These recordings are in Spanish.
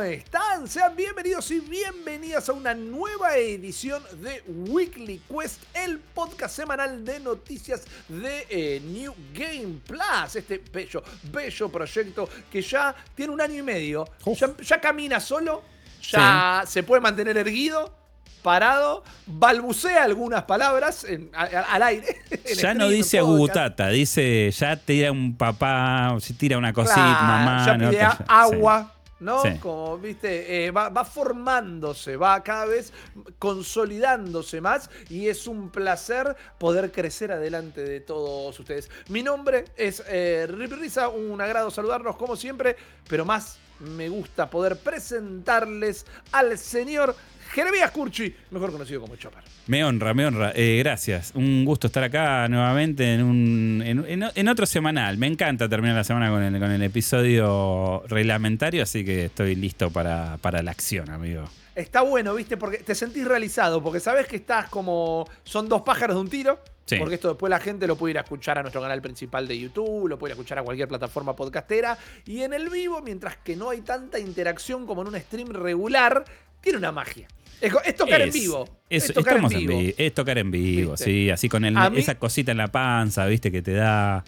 ¿Cómo están? Sean bienvenidos y bienvenidas a una nueva edición de Weekly Quest, el podcast semanal de noticias de eh, New Game Plus. Este bello, bello proyecto que ya tiene un año y medio. Ya, ya camina solo, ya se puede mantener erguido parado, balbucea algunas palabras en- a- a- al aire. Ya no dice agutata, dice ya tira un papá, si tira una cosita, Claro, mamá. ya ¿no? pide agua, ¿no? Sí. Como, viste, eh, va, va formándose, va cada vez consolidándose más y es un placer poder crecer adelante de todos ustedes. Mi nombre es eh, Rip Risa, un agrado saludarnos como siempre, pero más me gusta poder presentarles al señor Jeremías Curchi, mejor conocido como Chopper. Me honra, me honra. Eh, gracias. Un gusto estar acá nuevamente en, un, en, en- en otro semanal. Me encanta terminar la semana con el, con el episodio reglamentario, así que estoy listo para, para la acción, amigo. Está bueno, ¿viste? Porque te sentís realizado, porque sabes que estás como. Son dos pájaros de un tiro. Sí. Porque esto después la gente lo puede ir a escuchar a nuestro canal principal de YouTube, lo puede ir a escuchar a cualquier plataforma podcastera. Y en el vivo, mientras que no hay tanta interacción como en un stream regular, tiene una magia. Es, es tocar en vivo. es- es tocar en estamos vivo. Es tocar en vivo, ¿Viste? sí. Así con el- A mí- esa cosita en la panza, viste, que te da.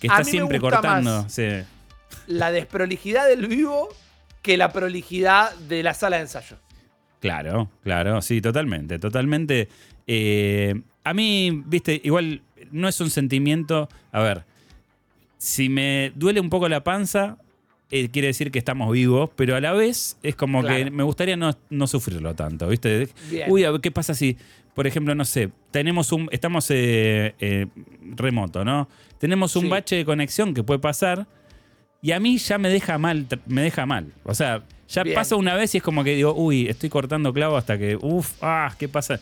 Que está siempre cortando. más. sí. La desprolijidad del vivo que la prolijidad de la sala de ensayo. Claro, claro, sí, totalmente, totalmente. Eh, a mí, viste, igual no es un sentimiento, a ver, si me duele un poco la panza, eh, quiere decir que estamos vivos, pero a la vez es como Claro. que me gustaría no, no sufrirlo tanto, viste. Bien. Uy, a ver, ¿qué pasa si, por ejemplo, no sé, tenemos un, estamos eh, eh, remoto, ¿no? Tenemos un Sí. bache de conexión que puede pasar y a mí ya me deja mal, me deja mal. O sea, ya Bien. pasa una vez y es como que digo, uy, estoy cortando clavo hasta que, uff, ah, ¿qué pasa?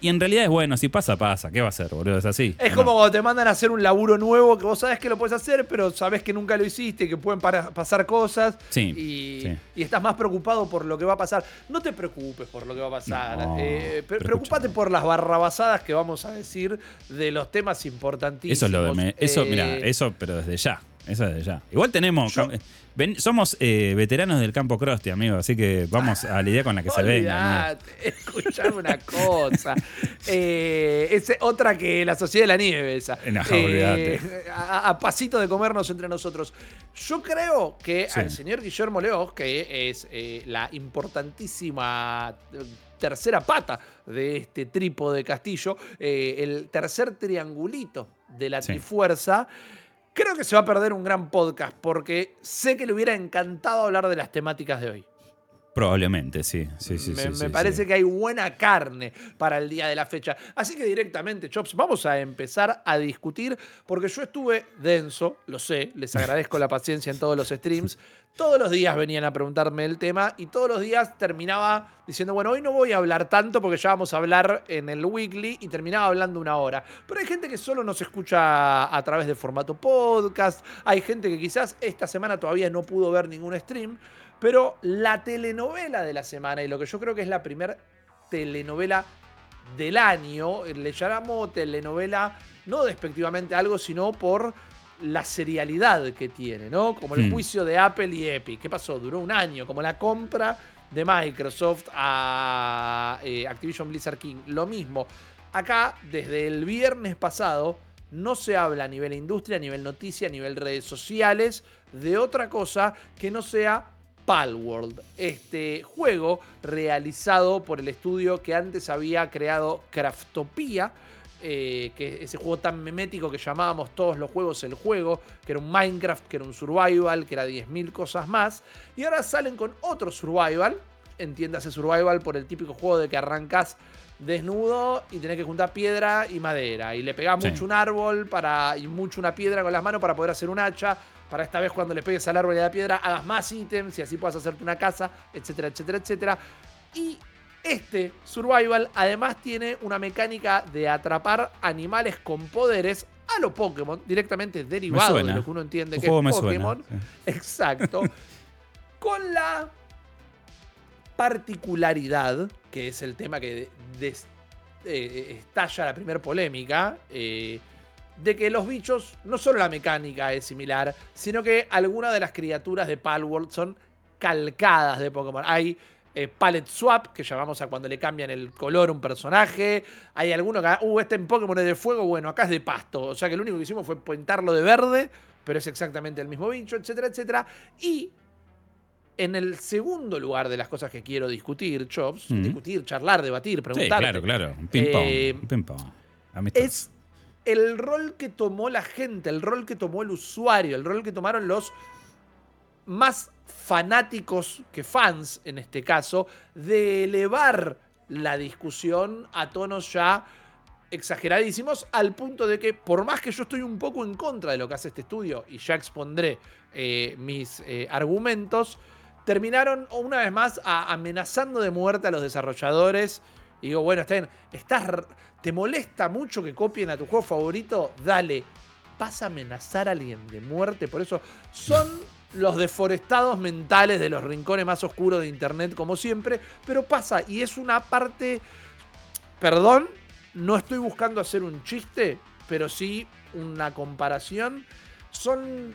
Y en realidad es bueno, si pasa, pasa. ¿Qué va a hacer, boludo? Es así. Es ¿o como no? cuando te mandan a hacer un laburo nuevo que vos sabés que lo puedes hacer, pero sabés que nunca lo hiciste, que pueden para- pasar cosas. Sí, Y, sí. y estás más preocupado por lo que va a pasar. No te preocupes por lo que va a pasar. No, Eh, preocupate por las barrabasadas que vamos a decir de los temas importantísimos. Eso es lo de me- Eso, Eh, mira, eso, pero desde ya. Eso desde ya. Igual tenemos. Yo- cam- ven- somos eh, veteranos del campo Crosti, amigo. Así que vamos a la idea con la que se venga. escuchame una cosa. Eh, es otra que la sociedad de la nieve, esa. No, Eh, a, a pasito de comernos entre nosotros. Yo creo que Sí. al señor Guillermo Leos, que es la importantísima tercera pata de este trípode castillo, el tercer triangulito de la Sí. Trifuerza. Creo que se va a perder un gran podcast porque sé que le hubiera encantado hablar de las temáticas de hoy. Probablemente, sí. Sí, sí, me sí, me sí, parece sí. que hay buena carne para el día de la fecha. Así que directamente, Chops, vamos a empezar a discutir, porque yo estuve denso, lo sé, les agradezco la paciencia en todos los streams. Todos los días venían a preguntarme el tema y todos los días terminaba diciendo, bueno, hoy no voy a hablar tanto porque ya vamos a hablar en el weekly y terminaba hablando una hora. Pero hay gente que solo nos escucha a través de formato podcast, hay gente que quizás esta semana todavía no pudo ver ningún stream, pero la telenovela de la semana y lo que yo creo que es la primera telenovela del año, le llamamos telenovela no despectivamente algo, sino por la serialidad que tiene, ¿no? Como el Hmm. juicio de Apple y Epic. ¿Qué pasó? Duró un año, como la compra de Microsoft a eh, Activision Blizzard King. Lo mismo. Acá, desde el viernes pasado, no se habla a nivel industria, a nivel noticia, a nivel redes sociales, de otra cosa que no sea Palworld, este juego realizado por el estudio que antes había creado Craftopia, eh, que ese juego tan memético que llamábamos todos los juegos el juego, que era un Minecraft, que era un survival, que era 10.000 cosas más, y ahora salen con otro survival, entiéndase survival por el típico juego de que arrancas desnudo y tenés que juntar piedra y madera. Y le pegás Sí. mucho un árbol para, y mucho una piedra con las manos para poder hacer un hacha. Para esta vez cuando le pegues al árbol y a la piedra hagas más ítems y así puedas hacerte una casa, etcétera, etcétera, etcétera. Y este Survival además tiene una mecánica de atrapar animales con poderes a lo Pokémon, directamente derivado de lo que uno entiende Tu que es Pokémon. suena. Exacto. con la particularidad, que es el tema que des- eh, estalla la primer polémica, eh, de que los bichos, no solo la mecánica es similar, sino que algunas de las criaturas de Palworld son calcadas de Pokémon. Hay eh, palette swap, que llamamos a cuando le cambian el color a un personaje. Hay alguno que, uh, este en Pokémon es de fuego, bueno, acá es de pasto. O sea que lo único que hicimos fue pintarlo de verde, pero es exactamente el mismo bicho, etcétera, etcétera. Y en el segundo lugar de las cosas que quiero discutir, Chops, Mm. discutir, charlar, debatir, Sí, preguntar. claro, claro. Un ping-pong. Eh, es el rol que tomó la gente, el rol que tomó el usuario, el rol que tomaron los más fanáticos que fans, en este caso, de elevar la discusión a tonos ya exageradísimos, al punto de que, por más que yo estoy un poco en contra de lo que hace este estudio, y ya expondré eh, mis eh, argumentos, terminaron una vez más amenazando de muerte a los desarrolladores. Y digo, bueno, está bien, estás, ¿te molesta mucho que copien a tu juego favorito? Dale, vas a amenazar a alguien de muerte. Por eso son los deforestados mentales de los rincones más oscuros de Internet, como siempre. Pero pasa, y es una parte, perdón, no estoy buscando hacer un chiste, pero sí una comparación. Son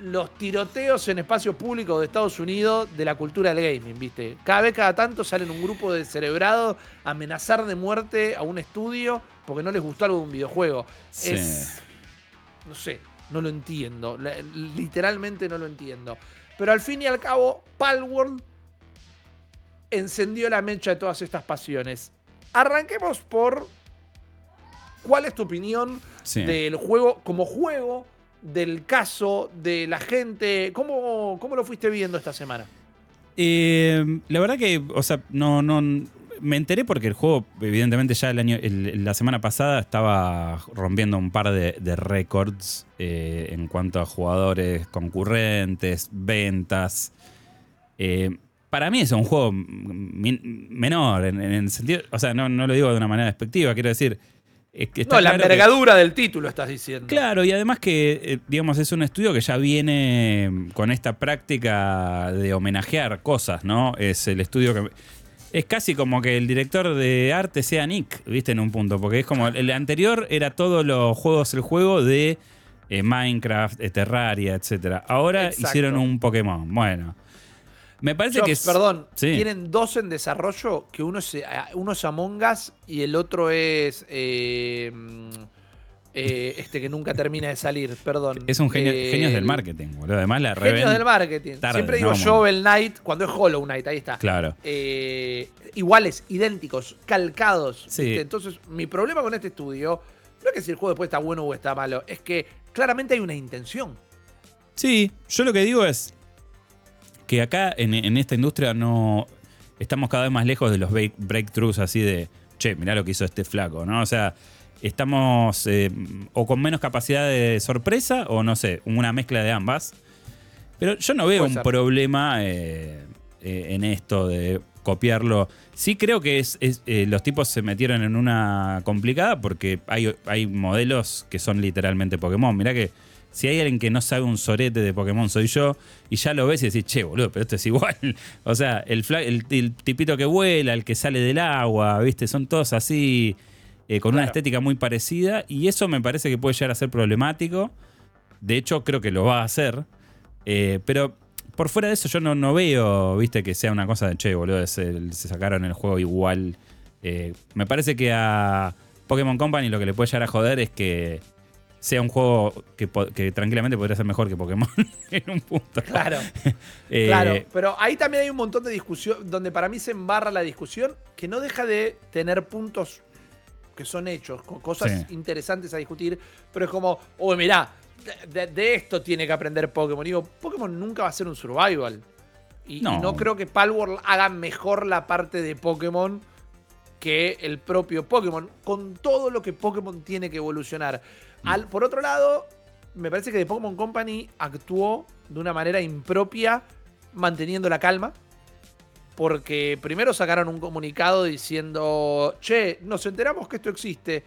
los tiroteos en espacio público de Estados Unidos de la cultura del gaming, ¿viste? Cada vez, cada tanto salen un grupo de cerebrados a amenazar de muerte a un estudio porque no les gustó algo de un videojuego. Sí. Es. No sé, no lo entiendo. Literalmente no lo entiendo. Pero al fin y al cabo, Palworld encendió la mecha de todas estas pasiones. Arranquemos por. ¿Cuál es tu opinión Sí. del juego como juego, del caso, de la gente? ¿Cómo, cómo lo fuiste viendo esta semana? Eh, la verdad que, o sea, no, no. Me enteré porque el juego, evidentemente, ya el año, la semana pasada estaba rompiendo un par de, récords eh, en cuanto a jugadores concurrentes, ventas. Eh, para mí es un juego menor, en, en el sentido. O sea, no, no lo digo de una manera despectiva, quiero decir. Que está No, la que- envergadura del título estás diciendo. Claro, y además que, eh, digamos, es un estudio que ya viene con esta práctica de homenajear cosas, ¿no? Es el estudio que... Es casi como que el director de arte sea Nick, ¿viste? En un punto, porque es como el anterior era todos los juegos, el juego de eh, Minecraft, eh, Terraria, etc. Ahora Exacto. hicieron un Pokémon. Bueno, me parece que es... perdón, Sí. tienen dos en desarrollo, que uno es, eh, uno es Among Us y el otro es eh, mm, eh, este que nunca termina de salir, perdón. Es un genio, Eh, genios del marketing, boludo. Además la Genios del marketing. tarde, Siempre digo no, Shovel Knight cuando es Hollow Knight, ahí está. Claro. Eh, iguales, idénticos, calcados. Sí. Entonces, mi problema con este estudio no es que si el juego después está bueno o está malo, es que claramente hay una intención. Sí, yo lo que digo es que acá en, en esta industria no estamos cada vez más lejos de los break- breakthroughs así de, che, mirá lo que hizo este flaco, ¿no? O sea, estamos eh, o con menos capacidad de sorpresa o no sé, una mezcla de ambas. Pero yo no veo un ser. problema eh, eh, en esto de copiarlo. Sí creo que es, es, los tipos se metieron en una complicada porque hay, hay modelos que son literalmente Pokémon. Mirá que si hay alguien que no sabe un sorete de Pokémon soy yo y ya lo ves y decís, che, boludo, pero esto es igual. O sea, el, fla- el, el tipito que vuela, el que sale del agua, ¿viste? Son todos así eh, con una estética muy parecida y eso me parece que puede llegar a ser problemático. De hecho, creo que lo va a hacer. Eh, pero por fuera de eso, yo no, no veo, viste, que sea una cosa de che, boludo, se sacaron el juego igual. Eh, me parece que a Pokémon Company lo que le puede llegar a joder es que sea un juego que, tranquilamente podría ser mejor que Pokémon en un punto. Claro. Eh, Claro, pero ahí también hay un montón de discusión, donde para mí se embarra la discusión, que no deja de tener puntos que son hechos, cosas Sí. interesantes a discutir, pero es como, oh, mirá, de, esto tiene que aprender Pokémon. Digo, Pokémon nunca va a ser un survival. Y y no, No. creo que Palworld haga mejor la parte de Pokémon que el propio Pokémon, con todo lo que Pokémon tiene que evolucionar. Al, por otro lado, me parece que The Pokémon Company actuó de una manera impropia, manteniendo la calma. Porque primero sacaron un comunicado diciendo, che, nos enteramos que esto existe.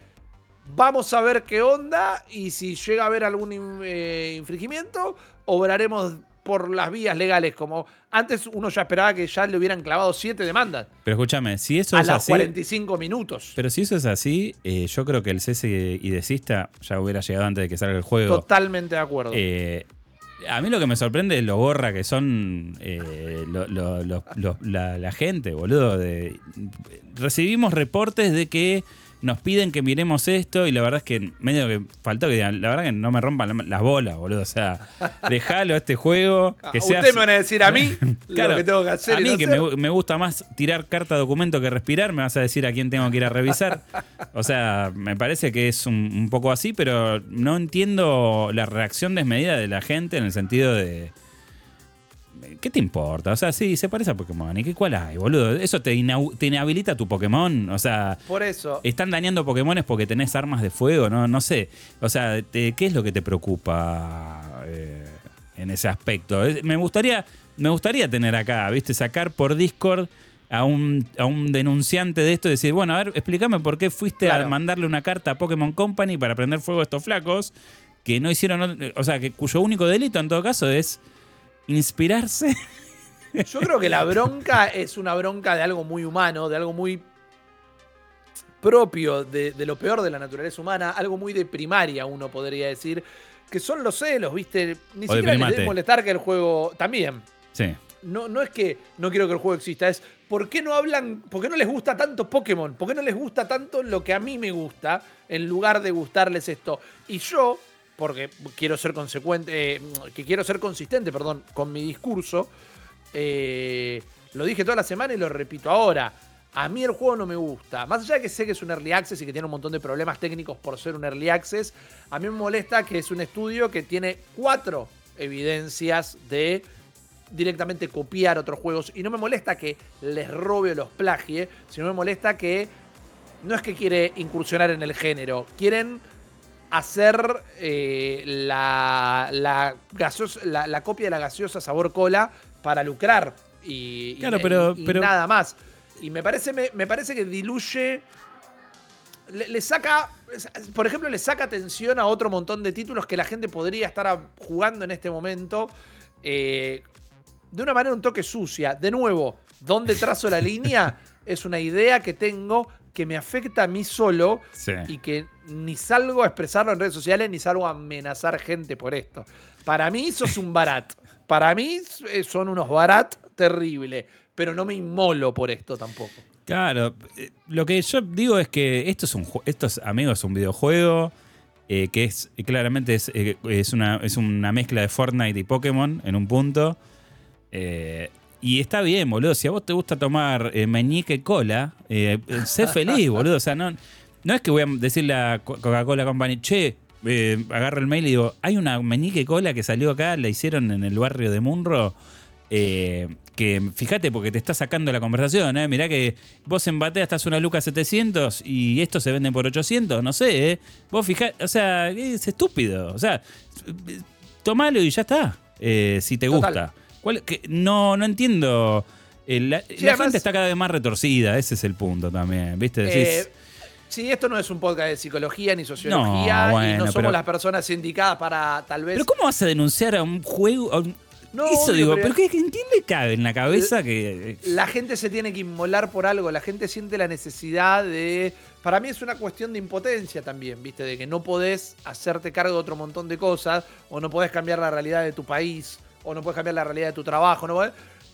Vamos a ver qué onda y si llega a haber algún eh, infringimiento, obraremos por las vías legales. Como antes uno ya esperaba que ya le hubieran clavado siete demandas Pero escúchame, si eso a es los así. 45 minutos. Pero si eso es así, eh, yo creo que el cese y desista ya hubiera llegado antes de que salga el juego. Totalmente de acuerdo. Eh, A mí lo que me sorprende es lo gorra que son eh, lo- lo- lo- lo- la, la gente, boludo. De, recibimos reportes de que nos piden que miremos esto y la verdad es que medio que faltó que digan, la verdad que no me rompan la- las bolas, boludo. O sea, déjalo a este juego. Que Ah, sea Ustedes me van a decir a mí Claro, lo que tengo que hacer. a y mí no que me, me gusta más tirar carta documento que respirar, me vas a decir a quién tengo que ir a revisar. O sea, me parece que es un, un poco así, pero no entiendo la reacción desmedida de la gente en el sentido de... ¿Qué te importa? O sea, sí, se parece a Pokémon. ¿Y qué cuál hay, boludo? ¿Eso te, inhabilita tu Pokémon? O sea, Por eso. ¿están dañando Pokémones porque tenés armas de fuego? No, no sé. O sea, te- ¿qué es lo que te preocupa eh, en ese aspecto? Me gustaría, me gustaría tener acá, ¿viste? Sacar por Discord a un, a un denunciante de esto y decir, bueno, a ver, explícame por qué fuiste a mandarle una carta a Pokémon Company para prender fuego a estos flacos que no hicieron, o sea, que cuyo único delito en todo caso es inspirarse. Yo creo que la bronca es una bronca de algo muy humano, de algo muy propio de, de lo peor de la naturaleza humana, algo muy de primaria, uno podría decir, que son los celos, ¿viste? Ni O siquiera les debe molestar que el juego. También. Sí. No, no es que no quiero que el juego exista, es ¿por qué no hablan, por qué no les gusta tanto Pokémon? ¿Por qué no les gusta tanto lo que a mí me gusta en lugar de gustarles esto? Y yo, porque quiero ser consecuente, eh, que quiero ser consistente, perdón, con mi discurso, eh, lo dije toda la semana y lo repito ahora. A mí el juego no me gusta. Más allá de que sé que es un early access y que tiene un montón de problemas técnicos por ser un early access, a mí me molesta que es un estudio que tiene cuatro evidencias de directamente copiar otros juegos. Y no me molesta que les robe o los plagie, sino me molesta que no es que quiere incursionar en el género, quieren hacer eh, la, la, gaseosa- la, la copia de la gaseosa sabor cola para lucrar. Y, y- Claro, pero- y- y pero- nada más. Y me parece, me, me parece que diluye. Le, le saca. Por ejemplo, le saca atención a otro montón de títulos que la gente podría estar jugando en este momento. eh, de una manera un toque sucia. De nuevo, ¿dónde trazo la línea? Es una idea que tengo que me afecta a mí solo Sí. y que ni salgo a expresarlo en redes sociales ni salgo a amenazar gente por esto. Para mí sos un barat. Para mí eh, son unos barat terrible, pero no me inmolo por esto tampoco. Claro, eh, lo que yo digo es que esto es un esto es, amigos, es un videojuego eh, que es claramente es, es una, es una mezcla de Fortnite y Pokémon en un punto. Y está bien, boludo. Si a vos te gusta tomar eh, meñique cola, sé feliz, boludo. O sea, no, no es que voy a decirle a Co- Coca-Cola Company, che, eh, agarro el mail y digo, hay una meñique cola que salió acá, la hicieron en el barrio de Munro. eh, que fíjate porque te está sacando la conversación, ¿eh? Mirá que vos en batea estás una luca 700 y esto se vende por 800, no sé, ¿eh? Vos fijate, o sea, es estúpido. O sea, tomalo y ya está, eh, si te Total. gusta. ¿Cuál- que- no, no entiendo. la la además- gente está cada vez más retorcida, ese es el punto también, ¿viste? Decís, sí, esto no es un podcast de psicología ni sociología No, y no somos pero- las personas indicadas para tal vez. pero ¿cómo vas a denunciar a un juego? a un- No, Eso digo, pero- pero ¿qué, ¿quién le cabe en la cabeza que... La gente se tiene que inmolar por algo, la gente siente la necesidad de... Para mí es una cuestión de impotencia también, ¿viste? De que no podés hacerte cargo de otro montón de cosas, o no podés cambiar la realidad de tu país, o no podés cambiar la realidad de tu trabajo, ¿no?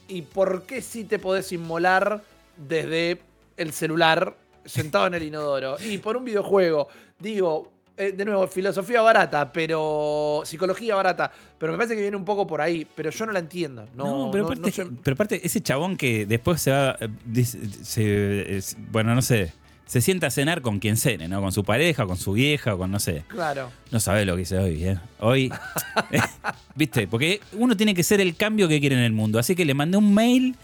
¿Y por qué sí te podés inmolar desde el celular sentado en el inodoro? Y por un videojuego, digo, eh, de nuevo, filosofía barata, pero psicología barata, pero me parece que viene un poco por ahí, pero yo no la entiendo. No, No, pero, no- aparte, no sé- pero aparte, ese chabón que después se va. eh, se- bueno, no sé. Se sienta a cenar con quien cene, ¿no? Con su pareja, con su vieja, o con no sé. Claro. No sabes lo que hice hoy, ¿eh? Hoy. ¿Viste? Porque uno tiene que ser el cambio que quiere en el mundo. Así que le mandé un mail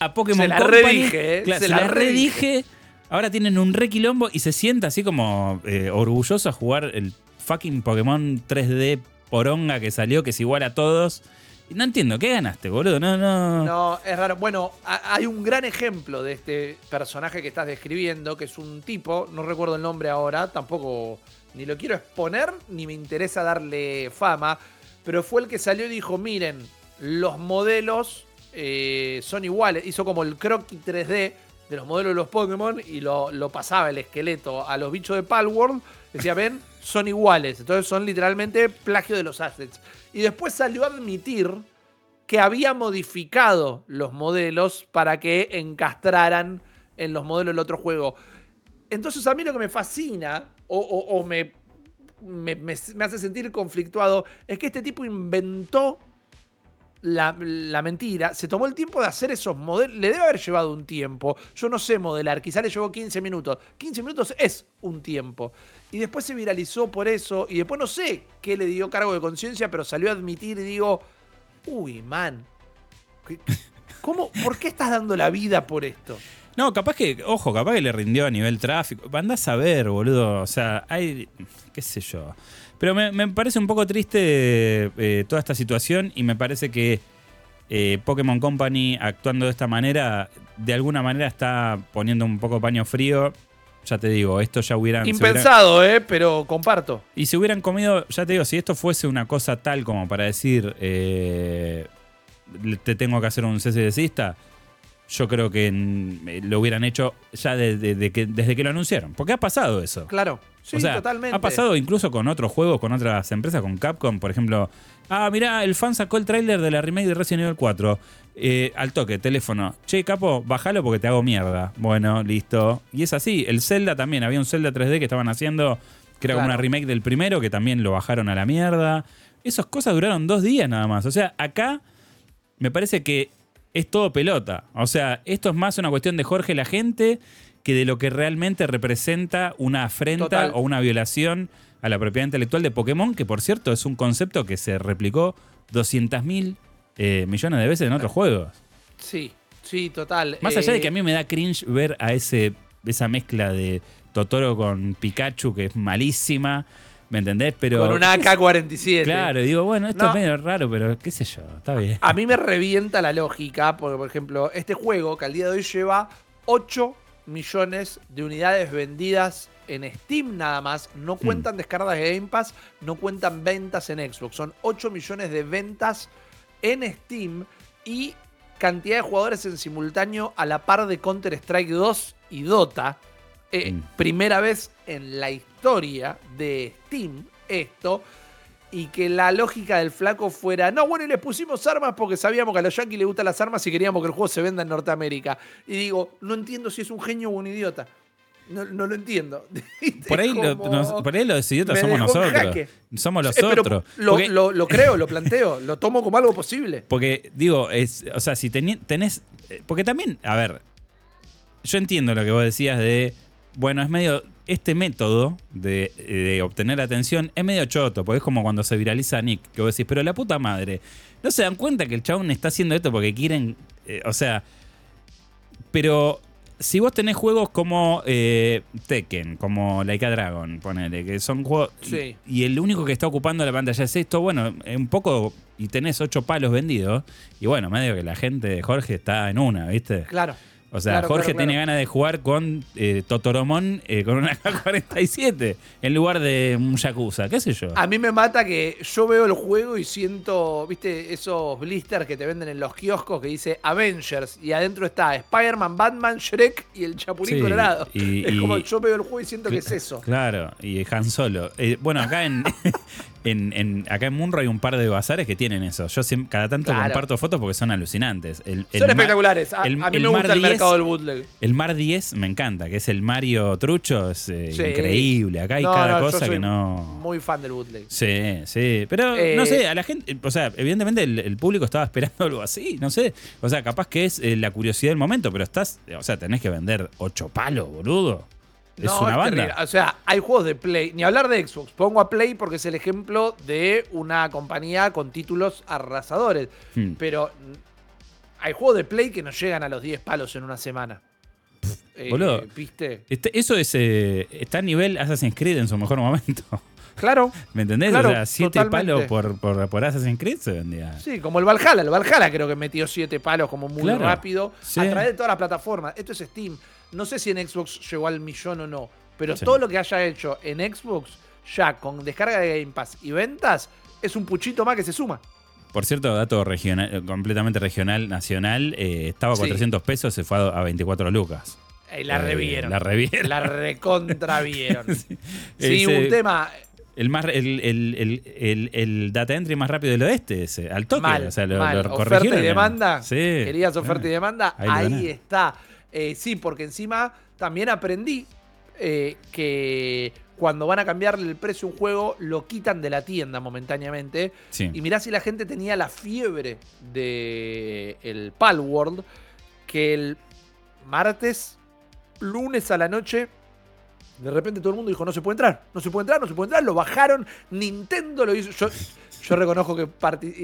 a Pokémon Se la Company. redije, ¿eh? Claro, Se se, la la redije. Ahora tienen un requilombo y se sienta así como eh, orgulloso a jugar el fucking Pokémon 3D poronga que salió, que es igual a todos. Y No entiendo, ¿qué ganaste, boludo? No, no. No, es raro. Bueno, hay un gran ejemplo de este personaje que estás describiendo, que es un tipo, no recuerdo el nombre ahora, tampoco ni lo quiero exponer, ni me interesa darle fama, pero fue el que salió y dijo, miren, los modelos eh, son iguales. Hizo como el croquis 3D de los modelos de los Pokémon y lo, lo pasaba el esqueleto a los bichos de Palworld. Decía, ven, son iguales. Entonces son literalmente plagio de los assets. Y después salió a admitir que había modificado los modelos para que encastraran en los modelos del otro juego. Entonces a mí lo que me fascina o, me, me- me hace sentir conflictuado es que este tipo inventó la, mentira, se tomó el tiempo de hacer esos modelos, le debe haber llevado un tiempo, yo no sé modelar, quizá le llevó 15 minutos, 15 minutos es un tiempo, y después se viralizó por eso, y después no sé qué le dio cargo de conciencia, pero salió a admitir y digo, uy, man, ¿qué- ¿cómo, ¿por qué estás dando la vida por esto? No, capaz que, ojo, capaz que le rindió a nivel tráfico. Andás a ver, boludo. O sea, hay. qué sé yo. Pero me, me parece un poco triste eh, toda esta situación y me parece que eh, Pokémon Company actuando de esta manera, de alguna manera está poniendo un poco paño frío. Ya te digo, esto ya hubieran. Impensado, ¿eh? Pero comparto. y si hubieran comido, ya te digo, si esto fuese una cosa tal como para decir, eh, te tengo que hacer un cese de cista, yo creo que mm, lo hubieran hecho ya de- de- de que- desde que lo anunciaron. Porque ha pasado eso. Claro. Sí, o sea, totalmente. ha pasado incluso con otros juegos, con otras empresas, con Capcom, por ejemplo. Ah, mirá, el fan sacó el tráiler de la remake de Resident Evil 4. Eh, al toque, teléfono. Che, capo, bájalo porque te hago mierda. Bueno, listo. Y es así. El Zelda también. Había un Zelda 3D que estaban haciendo, que era como una remake del primero, que también lo bajaron a la mierda. Esas cosas duraron dos días nada más. O sea, acá me parece que es todo pelota. O sea, esto es más una cuestión de Jorge la gente que de lo que realmente representa una afrenta Total. o una violación a la propiedad intelectual de Pokémon, que por cierto es un concepto que se replicó 200 mil eh, millones de veces en otros juegos. Sí, sí, total. Más allá de Eh, que a mí me da cringe ver a ese, esa mezcla de Totoro con Pikachu, que es malísima, ¿me entendés? Pero, Con una AK-47. Claro, digo, bueno, esto No. es medio raro, pero qué sé yo, está bien. A mí me revienta la lógica, porque por ejemplo, este juego que al día de hoy lleva 8 millones de unidades vendidas en Steam nada más, no Hmm. cuentan descargas de Game Pass, no cuentan ventas en Xbox, son 8 millones de ventas en Steam y cantidad de jugadores en simultáneo a la par de Counter Strike 2 y Dota. Eh, Mm. Primera vez en la historia de Steam esto y que la lógica del flaco fuera, no, bueno, y les pusimos armas porque sabíamos que a los yankees les gustan las armas y queríamos que el juego se venda en Norteamérica. Y digo, no entiendo si es un genio o un idiota. No, no lo entiendo. Por ahí, lo, nos- por ahí los idiotas somos nosotros. jaque. Somos los otros. Lo, Porque- lo- lo creo, lo planteo, lo tomo como algo posible. Porque, digo, es, o sea, si teni- tenés. eh, Porque también, a ver, yo entiendo lo que vos decías de. Bueno, es medio. Este método de, de obtener atención es medio choto, porque es como cuando se viraliza Nick, que vos decís, pero la puta madre, ¿no se dan cuenta que el chabón está haciendo esto porque quieren. eh, o sea. Pero si vos tenés juegos como eh, Tekken, como Like a Dragon, ponele, que son juegos. Sí. Y el único que está ocupando la pantalla es esto, bueno, eh, un poco. Y tenés ocho palos vendidos. Y bueno, medio que la gente de Jorge está en una, ¿viste? Claro. O sea, Claro, Jorge claro, tiene ganas de jugar con eh, Totoromón eh, con una K-47 en lugar de un Yakuza, qué sé yo. A mí me mata que yo veo el juego y siento, viste, esos blisters que te venden en los kioscos que dice Avengers y adentro está Spider-Man, Batman, Shrek y el Chapulín Sí, Colorado. y- es y- como yo veo el juego y siento que es eso. Claro, y Han Solo. Eh, bueno, acá en, en, en- acá en Munro hay un par de bazares que tienen eso. Yo siem- cada tanto Claro. comparto fotos porque son alucinantes. El, el Son espectaculares. A, el- a mí el me gusta el 10 mercado del bootleg. El Mar 10 me encanta, que es el Mario Trucho, es eh, Sí. increíble. Acá hay No, cada no, yo cosa soy que no. Muy fan del bootleg. Sí, sí. Pero Eh, no sé, a la gente. O sea, evidentemente el, el público estaba esperando algo así, no sé. O sea, capaz que es eh, la curiosidad del momento, pero estás. O sea, tenés que vender ocho palos, boludo. Es No, una banda. O sea, hay juegos de Play. Ni hablar de Xbox. Pongo a Play porque es el ejemplo de una compañía con títulos arrasadores. Hmm. Pero hay juegos de Play que no llegan a los 10 palos en una semana. Eh, boludo. ¿Viste? Este- eso es. eh, está a nivel Assassin's Creed en su mejor momento. Claro. ¿Me entendés? Claro, o sea, siete totalmente. palos por, por, por Assassin's Creed se vendía. Sí, como el Valhalla. El Valhalla creo que metió 7 palos como muy Claro. rápido. Sí. A través de todas las plataformas. Esto es Steam. No sé si en Xbox llegó al millón o no. Pero Sí. todo lo que haya hecho en Xbox, ya con descarga de Game Pass y ventas, es un puchito más que se suma. Por cierto, dato regional, eh, completamente regional, nacional, eh, estaba a Sí. 400 pesos, se fue a a 24 lucas. Eh, la Eh, revieron. La revieron. La recontravieron. sí, Ese- un tema. El, más, el, el, el, data entry más rápido del oeste, ese, al toque. Mal, o sea, lo, mal. lo oferta y demanda. Sí. Querías oferta y Ah. demanda. ahí está. Eh, sí, porque encima también aprendí eh, que cuando van a cambiarle el precio a un juego, lo quitan de la tienda momentáneamente. Sí. Y mirá si la gente tenía la fiebre de el Palworld, que el martes, lunes a la noche, de repente todo el mundo dijo, no se puede entrar, no se puede entrar, no se puede entrar, lo bajaron, Nintendo lo hizo. Yo, yo reconozco que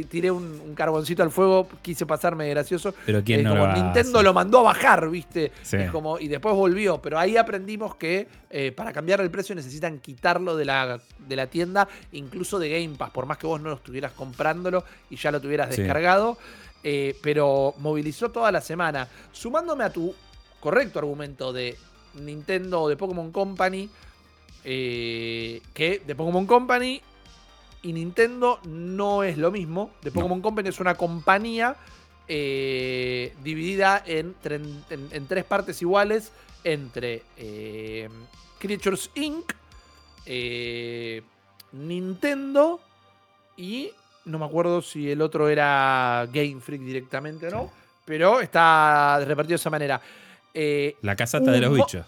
tiré un, un carboncito al fuego, quise pasarme de gracioso. Pero quién no como lo Nintendo lo mandó a bajar, ¿viste? Sí. Es como, y después volvió. Pero ahí aprendimos que eh, para cambiar el precio necesitan quitarlo de la, de la tienda, incluso de Game Pass, por más que vos no lo estuvieras comprándolo y ya lo tuvieras Sí. descargado. eh, pero movilizó toda la semana. Sumándome a tu correcto argumento de Nintendo o de Pokémon Company, eh, que de Pokémon Company y Nintendo no es lo mismo. De Pokémon Company es una compañía eh, dividida en, tren- en- en tres partes iguales entre eh, Creatures Inc., eh, Nintendo y no me acuerdo si el otro era Game Freak directamente o no, pero está repartido de esa manera. La casata de los bichos.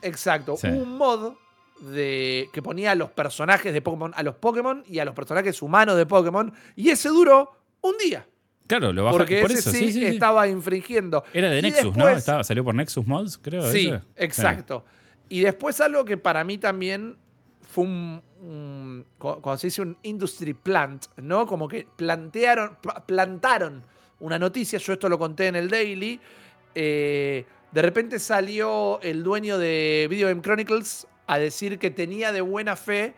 Exacto. Sí. Un mod de, que ponía a los personajes de Pokémon, a los Pokémon y a los personajes humanos de Pokémon. Y ese duró un día. Claro, lo bajaron. Porque Por ese eso, sí, estaba infringiendo. Era de Y Nexus, ¿no? Estaba, salió por Nexus Mods, creo. Sí, ese. exacto. Y después algo que para mí también fue un, un- cu- cuando se dice un industry plant, ¿no? Como que plantearon, pla- plantaron una noticia, yo esto lo conté en el Daily, eh, de repente salió el dueño de Video Game Chronicles a decir que tenía de buena fe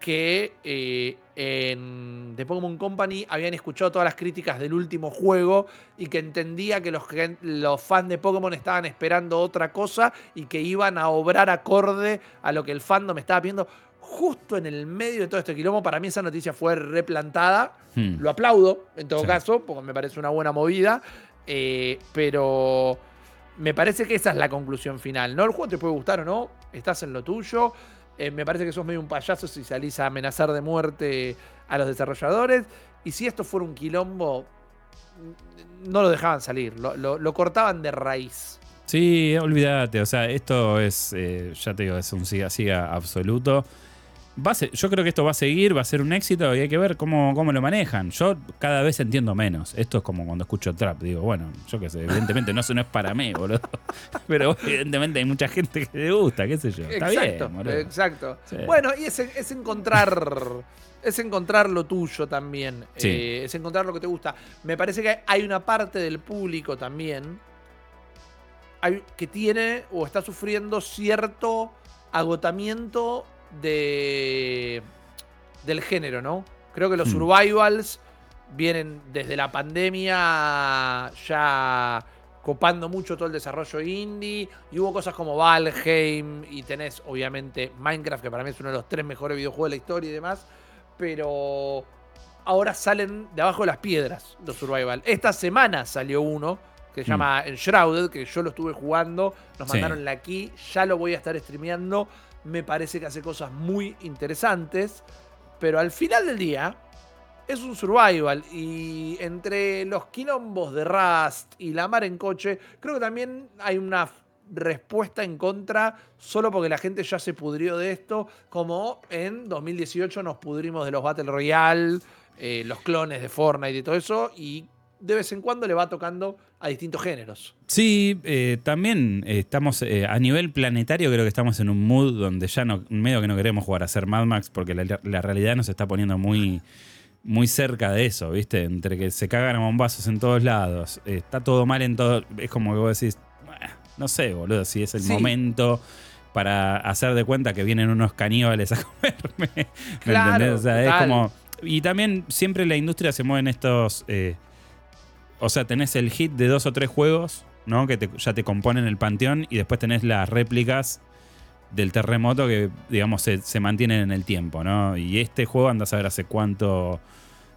que eh, en The Pokémon Company habían escuchado todas las críticas del último juego y que entendía que los, los fans de Pokémon estaban esperando otra cosa y que iban a obrar acorde a lo que el fandom estaba pidiendo. Justo en el medio de todo este quilombo, para mí esa noticia fue replantada. Hmm. Lo aplaudo, en todo Sí. caso, porque me parece una buena movida. eh, pero me parece que esa es la conclusión final. ¿no? El juego te puede gustar o no, estás en lo tuyo. Eh, me parece que sos medio un payaso si salís a amenazar de muerte a los desarrolladores. Y si esto fuera un quilombo, no lo dejaban salir, lo cortaban de raíz. Sí, olvídate. O sea, esto es, eh, ya te digo, es un siga-siga absoluto. Va a ser- yo creo que esto va a seguir, va a ser un éxito y hay que ver cómo, cómo lo manejan. Yo cada vez entiendo menos. Esto es como cuando escucho trap. Digo, bueno, yo qué sé, evidentemente no, no es para mí, boludo. Pero evidentemente hay mucha gente que le gusta, qué sé yo. Está exacto, bien, boludo. exacto. Sí. Bueno, y es, es encontrar. Es encontrar lo tuyo también. Sí. Eh, es encontrar lo que te gusta. Me parece que hay una parte del público también hay- que tiene o está sufriendo cierto agotamiento de, del género, ¿no? Creo que los Hmm. survivals vienen desde la pandemia ya copando mucho todo el desarrollo indie y hubo cosas como Valheim y tenés obviamente Minecraft que para mí es uno de los tres mejores videojuegos de la historia y demás pero ahora salen de abajo de las piedras los survival esta semana salió uno que se Mm. llama Enshrouded que yo lo estuve jugando nos Sí. mandaron la key ya lo voy a estar streameando me parece que hace cosas muy interesantes pero al final del día es un survival. Y entre los quilombos de Rust y la mar en coche, creo que también hay una respuesta en contra solo porque la gente ya se pudrió de esto, como en 2018 nos pudrimos de los Battle Royale, eh, los clones de Fortnite y todo eso, y de vez en cuando le va tocando a distintos géneros. Sí, eh, también eh, estamos eh, a nivel planetario, creo que estamos en un mood donde ya no, medio que no queremos jugar a ser Mad Max porque la, la realidad nos está poniendo muy, muy cerca de eso, ¿viste? Entre que se cagan a bombazos en todos lados, eh, está todo mal en todo. Es como que vos decís, "Bah, no sé, boludo, si es el Sí. momento para hacer de cuenta que vienen unos caníbales a comerme. ¿me Claro, entendés? O sea, es como. Y también siempre la industria se mueve en estos. eh, o sea, tenés el hit de dos o tres juegos, ¿no? Que te- ya te componen el panteón y después tenés las réplicas del terremoto que, digamos, se, se mantienen en el tiempo, ¿no? Y este juego anda a saber hace cuánto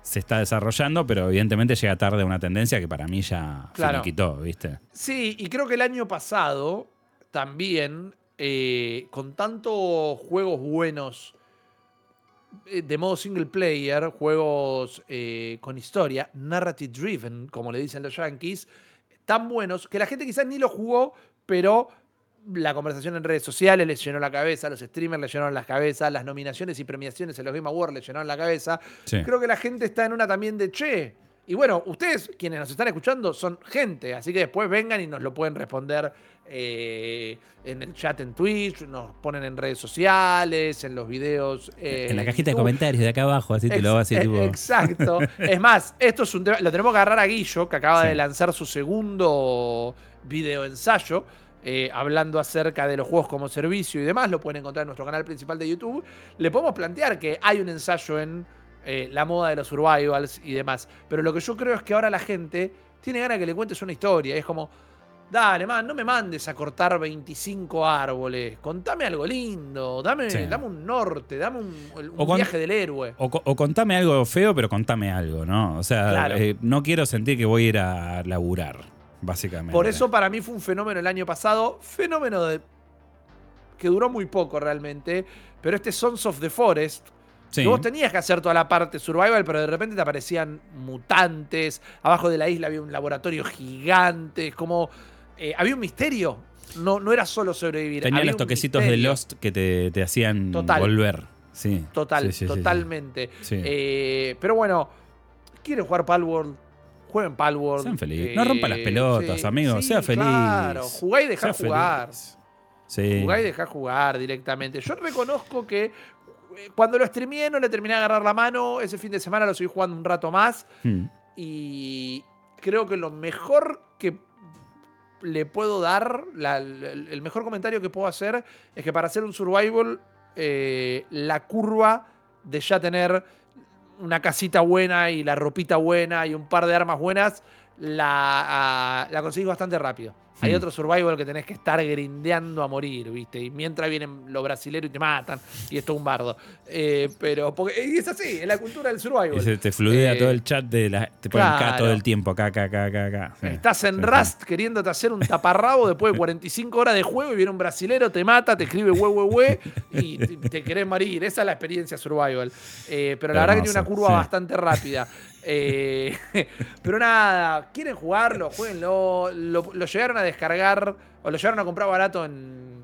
se está desarrollando, pero evidentemente llega tarde una tendencia que para mí ya Claro. quitó, ¿viste? Sí, y creo que el año pasado también, eh, con tantos juegos buenos de modo single player, juegos eh, con historia, narrative driven, como le dicen los yankees, tan buenos que la gente quizás ni lo jugó, pero la conversación en redes sociales les llenó la cabeza, los streamers les llenaron las cabezas, las nominaciones y premiaciones en los Game Awards les llenaron la cabeza. Sí. Creo que la gente está en una también de che. Y bueno, ustedes, quienes nos están escuchando, son gente, así que después vengan y nos lo pueden responder eh, en el chat en Twitch, nos ponen en redes sociales, en los videos. eh, en la cajita de YouTube. comentarios de acá abajo, así te lo va a decir tipo. Exacto. es más, esto es un tema. Lo tenemos que agarrar a Guillo, que acaba Sí. de lanzar su segundo video ensayo. eh, hablando acerca de los juegos como servicio y demás, lo pueden encontrar en nuestro canal principal de YouTube. Le podemos plantear que hay un ensayo en eh, la moda de los survivals y demás. Pero lo que yo creo es que ahora la gente tiene ganas de que le cuentes una historia. Es como, dale, man, no me mandes a cortar 25 árboles. Contame algo lindo. Dame, Sí. dame un norte. Dame un, un O con- viaje del héroe. O, co- o contame algo feo, pero contame algo, ¿no? O sea, Claro. eh, no quiero sentir que voy a ir a laburar, básicamente. Por eso para mí fue un fenómeno el año pasado, fenómeno de que duró muy poco realmente, pero este Sons of the Forest, Sí. que vos tenías que hacer toda la parte survival, pero de repente te aparecían mutantes, abajo de la isla había un laboratorio gigante, es como eh, había un misterio, no, no era solo sobrevivir. Tenía había los toquecitos de. Lost que te, te hacían Total. volver. Sí. Total, Sí, sí, totalmente. Sí. Eh, pero bueno, quieren jugar Palworld. Jueguen Palworld. Sean felices. No rompan las pelotas, amigos, sea feliz. Claro, jugá y dejá Sea jugar. feliz. Sí. Jugá y dejá jugar directamente. Yo reconozco que eh, cuando lo streameé no le terminé de agarrar la mano. Ese fin de semana lo seguí jugando un rato más. Hmm. Y creo que lo mejor que le puedo dar, el mejor comentario que puedo hacer es que para hacer un survival, eh, la curva de ya tener una casita buena y la ropita buena y un par de armas buenas, la, ah, la conseguís bastante rápido. Hay Hmm. otro survival que tenés que estar grindeando a morir, ¿viste? Y mientras vienen los brasileros y te matan, y esto es un bardo. Eh, pero, porque, y es así, es la cultura del survival. Y se te fludea Eh, todo el chat de la. Te ponen acá todo el tiempo, acá, acá, acá, acá. acá. Sí. Estás en Sí, Rust queriéndote hacer un taparrabo después de 45 horas de juego y viene un brasilero, te mata, te escribe hue, hue, hue y te, te querés morir. Esa es la experiencia survival. Eh, pero la verdad que tiene una curva sí. bastante rápida. Eh, pero nada, quieren jugarlo, jueguenlo. Lo, lo llegaron a descargar o lo llegaron a comprar barato en,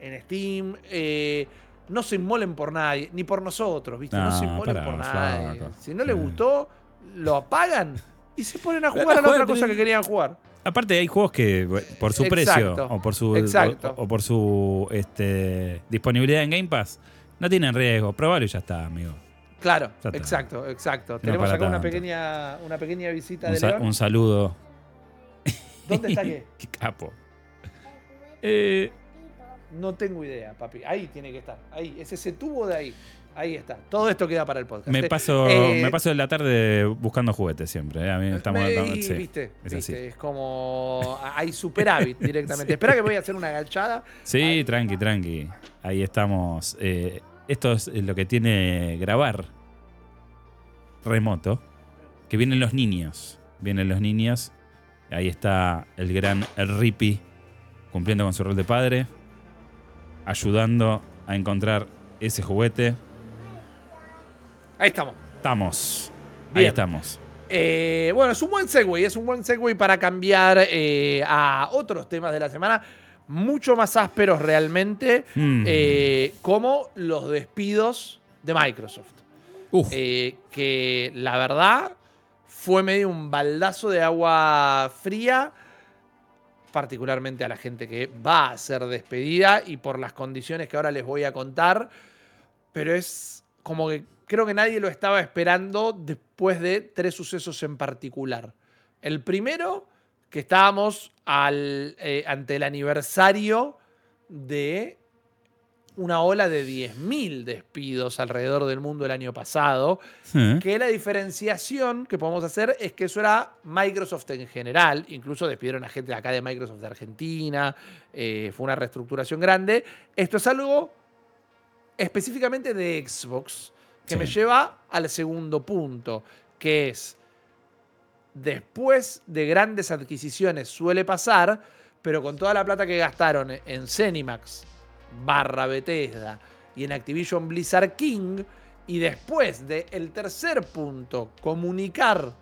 en Steam. Eh, no se inmolen por nadie, ni por nosotros, ¿viste? No, No, se inmolen pará, por nadie. flaco. Si no les Sí. gustó, lo apagan y se ponen a jugar a la otra cosa que querían jugar. Aparte hay juegos que por su Exacto, precio o por su exacto. o, o por su este, disponibilidad en Game Pass no tienen riesgo. Probalo y ya está, amigo. Claro, exacto, exacto. Tenemos acá una pequeña, una pequeña visita Un, de sa- León. un saludo. ¿Dónde está qué? Qué capo. Eh, No tengo idea, papi. Ahí tiene que estar. Ahí, es ese tubo de ahí. Ahí está. Todo esto queda para el podcast. me Eh, paso eh, me paso la tarde buscando juguetes siempre. eh. A mí estamos, me- estamos- y, sí, viste, es viste, así. es como hay superávit directamente. Espera que voy a hacer una agachada. Sí, tranqui, tranqui. Ahí estamos. Eh, esto es lo que tiene grabar remoto. Que vienen los niños. Vienen los niños. Ahí está el gran el Rippy cumpliendo con su rol de padre. Ayudando a encontrar ese juguete. Ahí estamos. Estamos. Ahí estamos. Eh, bueno, es un buen segue, es un buen segue para cambiar eh, a otros temas de la semana, mucho más ásperos realmente, Mm. eh, como los despidos de Microsoft. Eh, que la verdad fue medio un baldazo de agua fría, particularmente a la gente que va a ser despedida y por las condiciones que ahora les voy a contar, pero es como que creo que nadie lo estaba esperando después de tres sucesos en particular. El primero, que estábamos al, eh, ante el aniversario de una ola de 10.000 despidos alrededor del mundo el año pasado, que la diferenciación que podemos hacer es que eso era Microsoft en general, incluso despidieron a gente de acá de Microsoft de Argentina, eh, fue una reestructuración grande. Esto es algo específicamente de Xbox, que Sí. me lleva al segundo punto, que es, después de grandes adquisiciones suele pasar, pero con toda la plata que gastaron en Cenimax, barra Bethesda, y en Activision Blizzard King, Y después del tercer punto, comunicar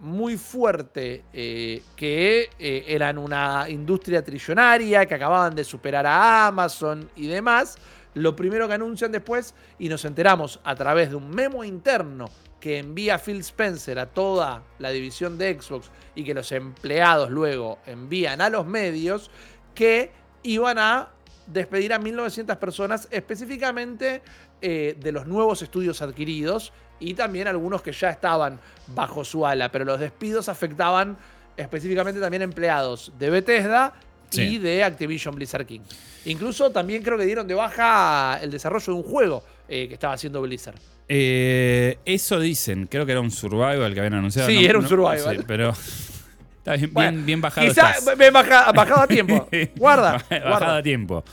muy fuerte eh, que eh, eran una industria trillonaria, que acababan de superar a Amazon y demás. Lo primero que anuncian después, y nos enteramos a través de un memo interno que envía Phil Spencer a toda la división de Xbox y que los empleados luego envían a los medios, que iban a despedir a 1.900 personas específicamente eh, de los nuevos estudios adquiridos y también algunos que ya estaban bajo su ala, pero los despidos afectaban específicamente también empleados de Bethesda y de Activision Blizzard King. Incluso también creo que dieron de baja el desarrollo de un juego eh, que estaba haciendo Blizzard. Eh, eso dicen, creo que era un survival que habían anunciado. Sí, era un survival. pero está bien, bien, bajado. Quizá me bajado a tiempo. Guarda. bajado a tiempo.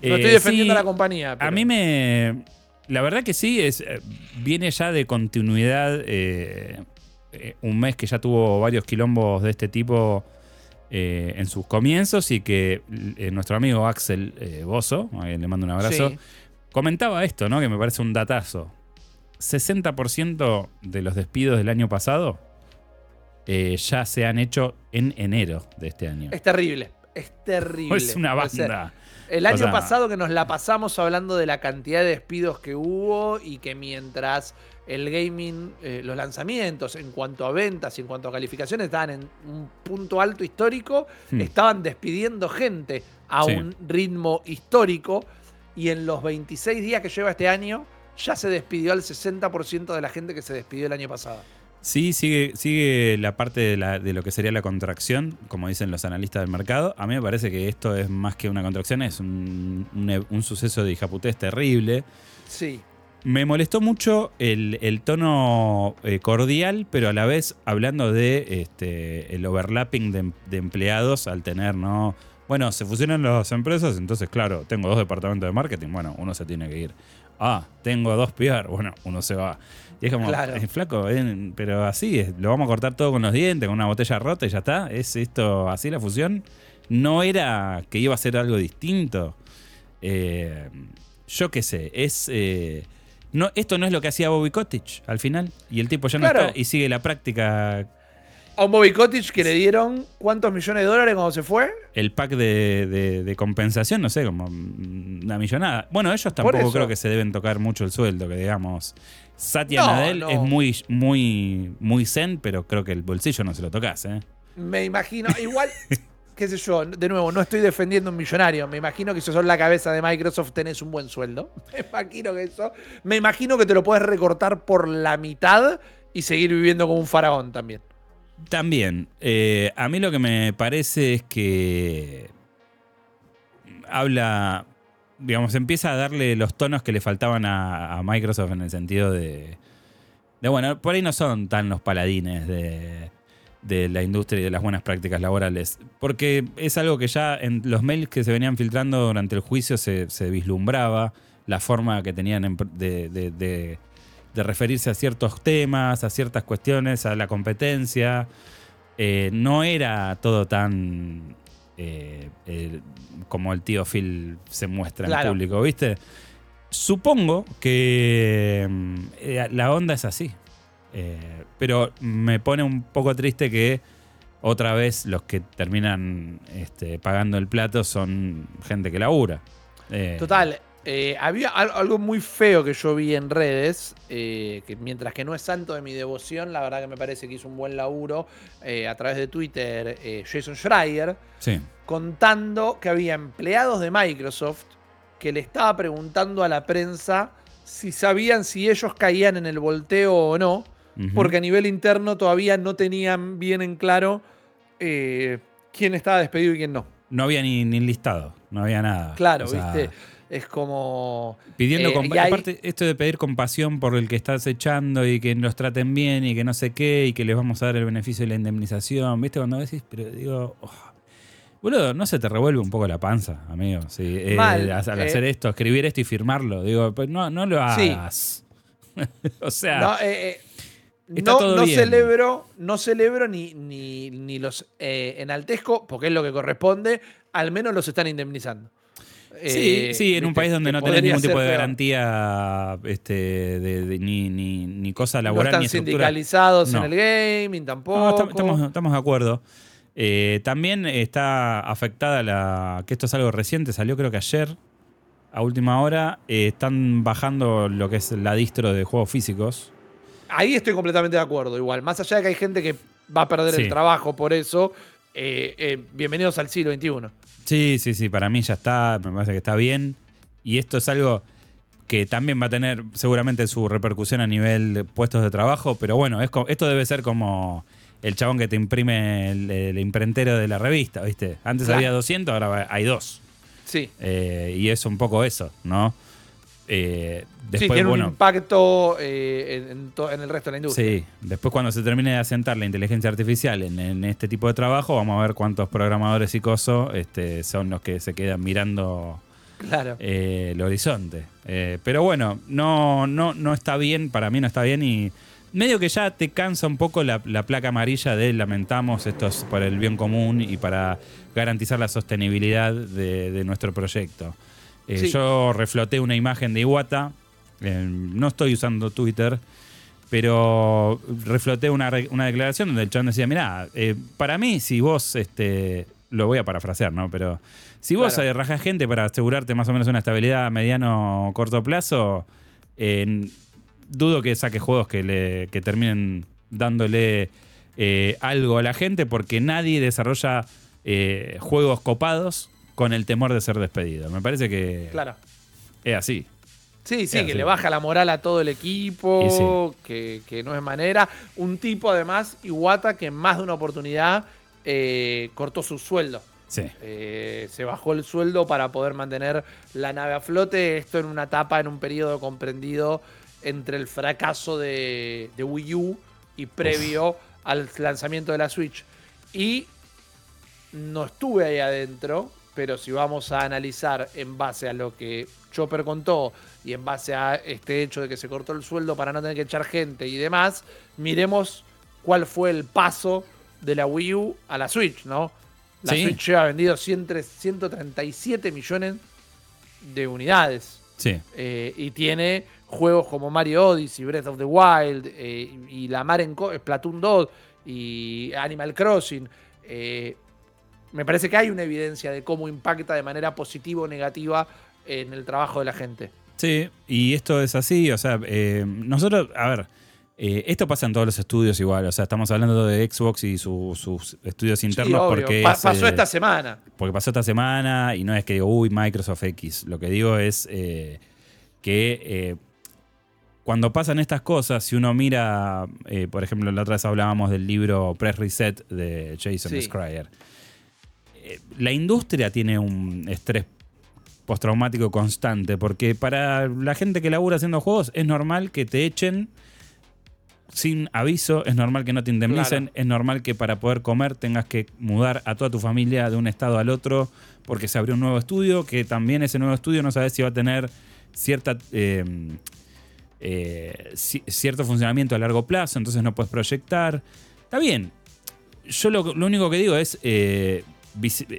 No estoy eh, defendiendo a la compañía. A mí me. La verdad que sí, es, viene ya de continuidad. un mes que ya tuvo varios quilombos de este tipo eh, en sus comienzos y que eh, nuestro amigo Axel eh, Bozo, a quien le mando un abrazo, comentaba esto, ¿no? Que me parece un datazo. 60% de los despidos del año pasado ya se han hecho en enero de este año. Es terrible, es terrible. Es una banda. El año pasado que nos la pasamos hablando de la cantidad de despidos que hubo y que mientras el gaming, eh, los lanzamientos en cuanto a ventas y en cuanto a calificaciones estaban en un punto alto histórico, hmm. estaban despidiendo gente a un ritmo histórico y en los 26 días que lleva este año ya se despidió al 60% de la gente que se despidió el año pasado. Sí, sigue, sigue la parte de, lo que sería la contracción, como dicen los analistas del mercado. A mí me parece que esto es más que una contracción, es un, un suceso de hijaputés terrible. Sí. Me molestó mucho el, tono eh, cordial, pero a la vez hablando de este, el overlapping de, empleados al tener, ¿no? Bueno, se fusionan las empresas, entonces, claro, tengo dos departamentos de marketing, bueno, uno se tiene que ir. Ah, tengo dos PR, bueno, uno se va. Y es como, es flaco, pero así, es, lo vamos a cortar todo con los dientes, con una botella rota y ya está. ¿Es esto así la fusión? No era que iba a ser algo distinto. Eh, yo qué sé, es... Eh, no, esto no es lo que hacía Bobby Cottage al final. Y el tipo ya no está y sigue la práctica. A un Bobby Cottage que le dieron cuántos millones de dólares cuando se fue. El pack de, compensación, no sé, como una millonada. Bueno, ellos tampoco creo que se deben tocar mucho el sueldo, que digamos. Satya Nadell es muy, muy, muy zen, pero creo que el bolsillo no se lo tocas, ¿eh? Me imagino. Igual. qué sé yo, de nuevo, no estoy defendiendo un millonario. Me imagino que si sos la cabeza de Microsoft tenés un buen sueldo. Me imagino que eso. Me imagino que te lo puedes recortar por la mitad y seguir viviendo como un faraón también. También. Eh, a mí lo que me parece es que habla, digamos, empieza a darle los tonos que le faltaban a, Microsoft en el sentido de, de, bueno, por ahí no son tan los paladines de de la industria y de las buenas prácticas laborales. Porque es algo que ya en los mails que se venían filtrando durante el juicio se, vislumbraba, la forma que tenían de, referirse a ciertos temas, a ciertas cuestiones, a la competencia. Eh, no era todo tan eh, como el tío Phil se muestra en público, ¿viste? Supongo que mm, eh, la onda es así. Eh, pero me pone un poco triste que otra vez los que terminan este, pagando el plato son gente que labura. Eh, Total. Eh, había algo muy feo que yo vi en redes, que mientras que no es santo de mi devoción, la verdad que me parece que hizo un buen laburo a través de Twitter Jason Schreier, contando que había empleados de Microsoft que le estaba preguntando a la prensa si sabían si ellos caían en el volteo o no porque a nivel interno todavía no tenían bien en claro eh, quién estaba despedido y quién no. No había ni, ni listado, no había nada. Claro, viste. Es como. Pidiendo. Eh, aparte, esto de pedir compasión por el que estás echando y que los traten bien y que no sé qué y que les vamos a dar el beneficio de la indemnización. ¿Viste? Cuando decís, pero digo. Oh, boludo, ¿no se te revuelve un poco la panza, amigo? Sí, eh, al, hacer esto, escribir esto y firmarlo. Digo, pues no, no lo hagas. o sea. No, no, celebro, no celebro ni, ni, los eh, enaltezco, porque es lo que corresponde, al menos los están indemnizando. Sí, Eh, sí, en un país donde no tenés ningún tipo de garantía este, de, de- ni, ni, ni cosa No laboral están ni sindicalizados No. en el gaming No, tampoco. estam- estamos, estamos de acuerdo. Eh, también está afectada la. que esto es algo reciente, salió creo que ayer, a última hora. eh, están bajando lo que es la distro de juegos físicos. Ahí estoy completamente de acuerdo. Igual, más allá de que hay gente que va a perder Sí. el trabajo por eso, eh, bienvenidos al siglo XXI. Sí, sí, sí, para mí ya está, me parece que está bien. Y esto es algo que también va a tener seguramente su repercusión a nivel de puestos de trabajo, pero bueno, es esto debe ser como el chabón que te imprime el, el imprentero de la revista, ¿viste? Antes Claro. había 200, ahora hay dos. Sí. Eh, y es un poco eso, ¿no? Eh, sí, después, tiene un impacto eh, en, el resto de la industria. sí, después cuando se termine de asentar la inteligencia artificial en, en este tipo de trabajo, vamos a ver cuántos programadores y cosos este, son los que se quedan mirando Claro. eh, el horizonte. Pero bueno, no, no, no está bien, para mí no está bien y medio que ya te cansa un poco la, la placa amarilla de lamentamos esto es para el bien común y para garantizar la sostenibilidad de, de nuestro proyecto. Eh, Sí. Yo refloté una imagen de Iwata, eh, no estoy usando Twitter, pero refloté una, declaración donde el chabón decía, mirá, eh, para mí si vos, este, lo voy a parafrasear, ¿no? Pero si vos Claro. rajás gente para asegurarte más o menos una estabilidad a mediano o corto plazo, dudo que saques juegos que, le, que terminen dándole algo a la gente porque nadie desarrolla juegos copados con el temor de ser despedido. Me parece que Claro. es así. Sí, sí, Es que así. le baja la moral a todo el equipo, Y sí. que, que no es manera. Un tipo, además, Iwata, que en más de una oportunidad eh, cortó su sueldo. Sí. Eh, se bajó el sueldo para poder mantener la nave a flote. Esto en una etapa, en un periodo comprendido entre el fracaso de, de Wii U y previo al lanzamiento de la Switch. Y no estuve ahí adentro, pero si vamos a analizar en base a lo que Chopper contó y en base a este hecho de que se cortó el sueldo para no tener que echar gente y demás, miremos cuál fue el paso de la Wii U a la Switch, ¿no? La Sí. Switch lleva vendido 100 137 millones de unidades. Sí. Eh, y tiene juegos como Mario Odyssey, Breath of the Wild, eh, y la Mar en Co- Splatoon 2 y Animal Crossing. Eh, me parece que hay una evidencia de cómo impacta de manera positiva o negativa en el trabajo de la gente. Sí, y esto es así, o sea, eh, nosotros, a ver, eh, esto pasa en todos los estudios igual, o sea, estamos hablando de Xbox y su- sus estudios internos Sí, porque, Pa- pasó eh, esta semana. porque pasó esta semana y no es que digo, uy, Microsoft X, lo que digo es eh, que cuando pasan estas cosas, si uno mira, por ejemplo, la otra vez hablábamos del libro Press Reset de Jason Sí. Schreier, la industria tiene un estrés postraumático constante, porque para la gente que labura haciendo juegos es normal que te echen sin aviso, es normal que no te indemnicen, Claro. es normal que para poder comer tengas que mudar a toda tu familia de un estado al otro porque se abrió un nuevo estudio, que también ese nuevo estudio no sabes si va a tener cierta... eh, eh, ci- cierto funcionamiento a largo plazo, entonces no puedes proyectar. Está bien. Yo lo, lo único que digo es eh,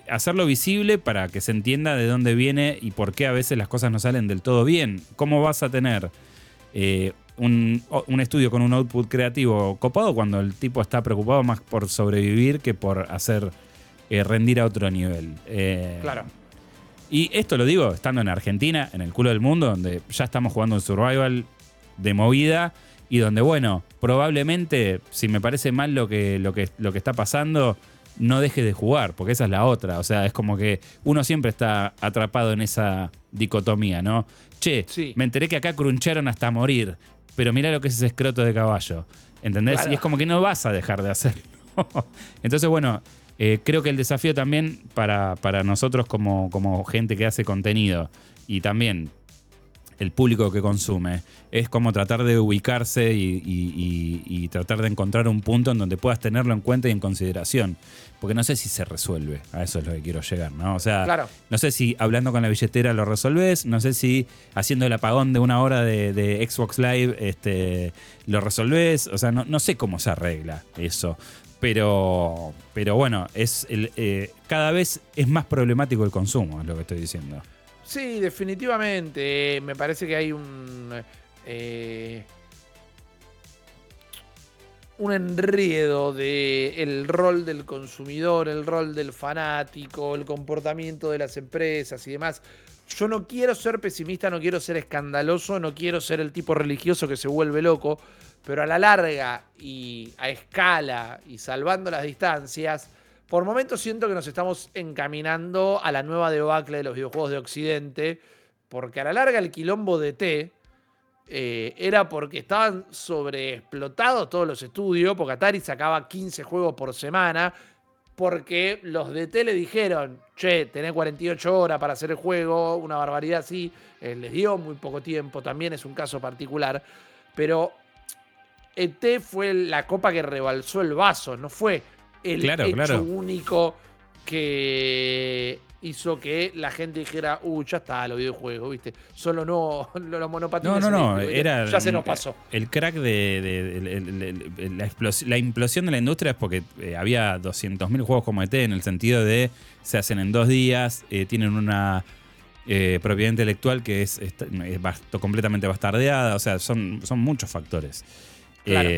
hacerlo visible para que se entienda de dónde viene y por qué a veces las cosas no salen del todo bien. ¿Cómo vas a tener eh, un estudio con un output creativo copado cuando el tipo está preocupado más por sobrevivir que por hacer eh, rendir a otro nivel? Eh, Claro. y esto lo digo estando en Argentina, en el culo del mundo, donde ya estamos jugando un survival de movida y donde, bueno, probablemente, si me parece mal lo que, lo que, lo que está pasando, no deje de jugar, porque esa es la otra. O sea, es como que uno siempre está atrapado en esa dicotomía, ¿no? Che, Sí. me enteré que acá cruncharon hasta morir, pero mira lo que es ese escroto de caballo. ¿Entendés? Claro. Y es como que no vas a dejar de hacerlo. Entonces, bueno, eh, creo que el desafío también para, para nosotros como, como gente que hace contenido y también el público que consume es como tratar de ubicarse y, y- y- y tratar de encontrar un punto en donde puedas tenerlo en cuenta y en consideración. Porque no sé si se resuelve, a eso es lo que quiero llegar, ¿no? O sea, Claro. no sé si hablando con la billetera lo resolvés, no sé si haciendo el apagón de una hora de, de Xbox Live este, lo resolvés, o sea, no, no sé cómo se arregla eso. Pero, pero bueno, es el, eh, cada vez es más problemático el consumo, es lo que estoy diciendo. Sí, definitivamente. Me parece que hay un. eh, un de el rol del consumidor, el rol del fanático, el comportamiento de las empresas y demás. Yo no quiero ser pesimista, no quiero ser escandaloso, no quiero ser el tipo religioso que se vuelve loco, pero a la larga y a escala y salvando las distancias, por momentos siento que nos estamos encaminando a la nueva debacle de los videojuegos de Occidente, porque a la larga el quilombo de T eh, era porque estaban sobreexplotados todos los estudios, porque Atari sacaba 15 juegos por semana, porque los de T le dijeron, che, tenés 48 horas para hacer el juego, una barbaridad así, eh, les dio muy poco tiempo, también es un caso particular, pero ET fue la copa que rebalsó el vaso, no fue el Claro, hecho claro. único que hizo que la gente dijera, uh, ya está, los videojuegos, ¿viste? Solo no los monopatines. No, no, no. Era ya se nos pasó. El crack de, la, implosión de la industria es porque eh, había 200.000 juegos como ET en el sentido de se hacen en dos días, eh, tienen una eh, propiedad intelectual que es, es bast- completamente bastardeada, o sea, son, son muchos factores. Claro.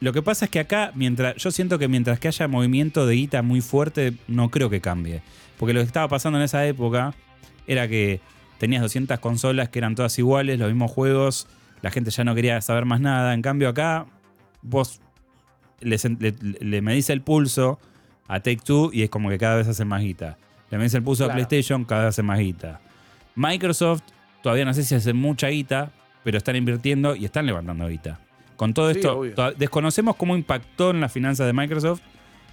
Lo que pasa es que acá, mientras yo siento que mientras que haya movimiento de guita muy fuerte, no creo que cambie. Porque lo que estaba pasando en esa época era que tenías 200 consolas que eran todas iguales, los mismos juegos, la gente ya no quería saber más nada. En cambio acá, vos le, le, le medís el pulso a Take Two y es como que cada vez hace más guita. Le medís el pulso Claro. a PlayStation, cada vez hace más guita. Microsoft, todavía no sé si hace mucha guita, pero están invirtiendo y están levantando guita. Con todo Sí, esto, obvio. desconocemos cómo impactó en las finanzas de Microsoft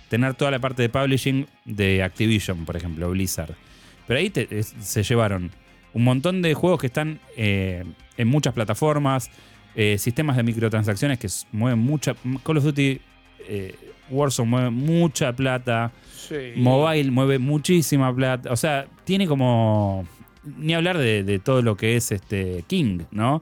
tener toda la parte de publishing de Activision, por ejemplo, Blizzard. Pero ahí te- es- se llevaron un montón de juegos que están eh, en muchas plataformas, eh, sistemas de microtransacciones que mueven mucha. Call of Duty eh, Warzone mueve mucha plata. Sí. Mobile mueve muchísima plata. O sea, tiene como. Ni hablar de, de todo lo que es este King, ¿no?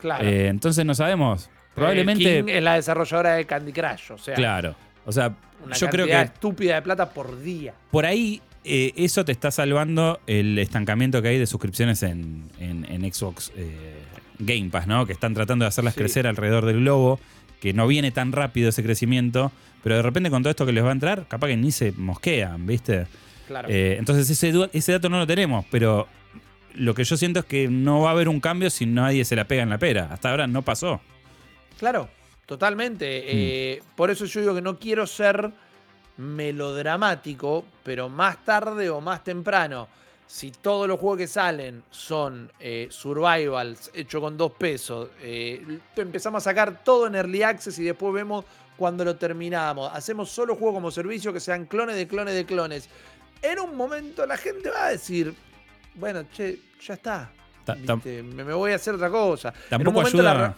Claro. Entonces no sabemos. Probablemente. King es la desarrolladora de Candy Crush, o sea, Claro. O sea, una yo creo que estúpida de plata por día. por ahí eh, eso te está salvando el estancamiento que hay de suscripciones en, en- en Xbox eh, Game Pass, ¿no? Que están tratando de hacerlas Sí. crecer alrededor del globo, que no viene tan rápido ese crecimiento, pero de repente con todo esto que les va a entrar, capaz que ni se mosquean, ¿viste? Claro. Eh, entonces ese, ese dato no lo tenemos, pero lo que yo siento es que no va a haber un cambio si nadie se la pega en la pera. Hasta ahora no pasó. Claro, totalmente. Eh, por eso yo digo que no quiero ser melodramático, pero más tarde o más temprano, si todos los juegos que salen son eh, survivals hecho con dos pesos, eh, empezamos a sacar todo en early access y después vemos cuando lo terminamos. Hacemos solo juegos como servicio que sean clones de clones de clones. En un momento la gente va a decir, bueno, che, ya está. Ta-. Me, me voy a hacer otra cosa. en un Tampoco momento la, ayuda. ra-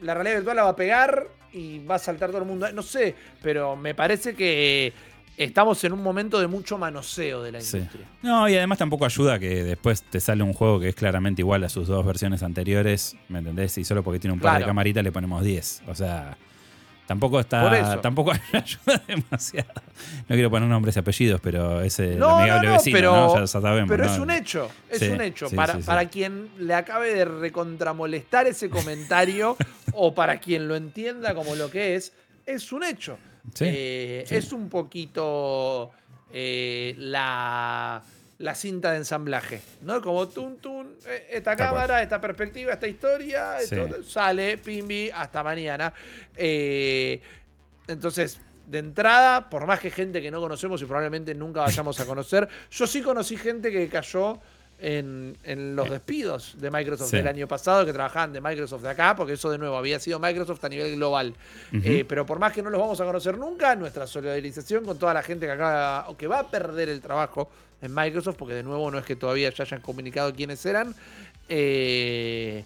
la realidad virtual la va a pegar y va a saltar todo el mundo. No sé, pero me parece que estamos en un momento de mucho manoseo de la Sí. industria. No, y además tampoco ayuda que después te sale un juego que es claramente igual a sus dos versiones anteriores, ¿me entendés? Y solo porque tiene un par de camaritas le ponemos 10. O sea, tampoco está. Tampoco ayuda demasiado. No quiero poner nombres y apellidos, pero es el No, amigable no, no, vecino, pero, ¿no? Ya, sabemos. pero es un hecho, es Sí, un hecho. sí, para, sí, para quien le acabe de recontramolestar ese comentario o para quien lo entienda como lo que es, es un hecho. Eh. Es un poquito eh, la, la cinta de ensamblaje, ¿no? Como tun, tun, eh, esta cámara, esta perspectiva, esta historia, Sí. esto sale, pimbi, hasta mañana. Eh, entonces, de entrada, por más que gente que no conocemos y probablemente nunca vayamos a conocer, yo sí conocí gente que cayó en, en los despidos de Microsoft Sí. del año pasado, que trabajaban de Microsoft de acá, porque eso de nuevo había sido Microsoft a nivel global. Eh, pero por más que no los vamos a conocer nunca, nuestra solidarización con toda la gente que acaba o que va a perder el trabajo en Microsoft, porque de nuevo no es que todavía ya hayan comunicado quiénes eran. Eh,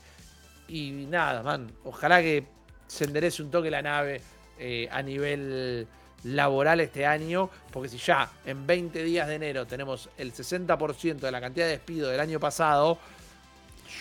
y nada, man, ojalá que se enderece un toque la nave eh, a nivel laboral este año, porque si ya en 20 días de enero tenemos el 60% de la cantidad de despido del año pasado,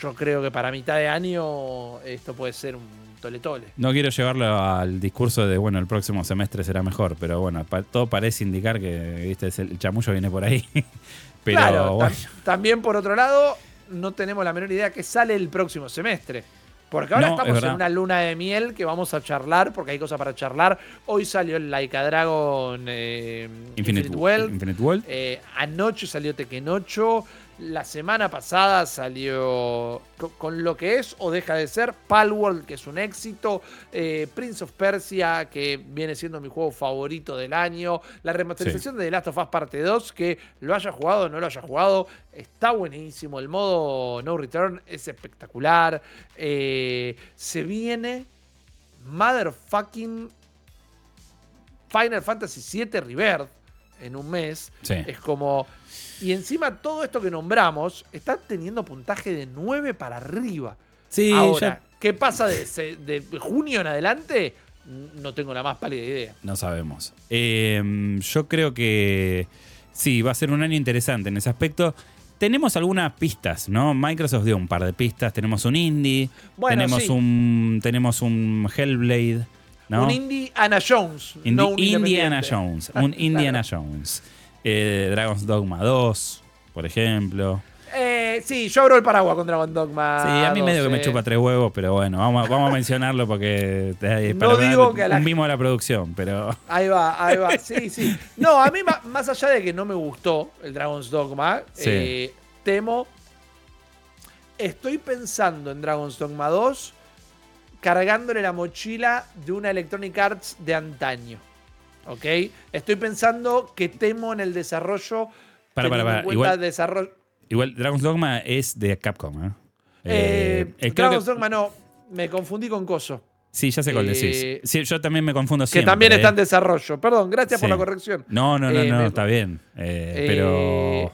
yo creo que para mitad de año esto puede ser un tole-tole. No quiero llevarlo al discurso de, bueno, el próximo semestre será mejor, pero bueno, pa- todo parece indicar que, viste, el chamullo viene por ahí. pero claro, bueno, tam- también por otro lado, no tenemos la menor idea que sale el próximo semestre. Porque ahora No, es estamos en una luna de miel que vamos a charlar, porque hay cosas para charlar. Hoy salió el Laika Dragon eh, Infinite, Infinite Wealth. Infinite World. Eh, anoche salió Tekken 8. La semana pasada salió co- con, lo que es o deja de ser Palworld, que es un éxito. eh, Prince of Persia, que viene siendo mi juego favorito del año. La remasterización de The Last of Us Parte 2, que lo haya jugado o no lo haya jugado, está buenísimo. El modo No Return es espectacular. Eh, se viene Motherfucking Final Fantasy VII Rebirth en un mes. Sí. Es como. Y encima todo esto que nombramos está teniendo puntaje de 9 para arriba. Sí, Ahora, ya ¿qué pasa de, junio en adelante? No tengo la más pálida idea. no sabemos. Eh, yo creo que sí, va a ser un año interesante en ese aspecto. Tenemos algunas pistas, ¿no? Microsoft dio un par de pistas. Tenemos un indie, Bueno, tenemos, sí. un, tenemos un Hellblade, ¿no? Un Indiana Jones. Indi- no un Indiana. Jones. Un Indiana Jones. Eh, Dragon's Dogma 2, por ejemplo. Eh, sí, yo abro el paraguas con Dragon Dogma. Sí, a mí medio que me 12. chupa tres huevos, pero bueno, vamos, a- vamos a mencionarlo porque eh, No digo que a la- un mimo a la producción, pero Ahí va, ahí va. Sí, sí. No, a mí, más allá de que no me gustó el Dragon's Dogma, Sí. eh, temo. Estoy pensando en Dragon's Dogma 2 cargándole la mochila de una Electronic Arts de antaño. ¿Ok? Estoy pensando que temo en el desarrollo. Para, para, para. Igual- desarrollo. igual Dragon's Dogma es de Capcom, ¿eh? Eh, Eh, eh, Dragon's que- Dogma no, me confundí con Coso. Sí, ya sé cuál eh, decís. Sí, yo también me confundo Que siempre. también ¿eh? está en desarrollo. Perdón, gracias por la corrección. No, no, no, no, me- está bien. Pero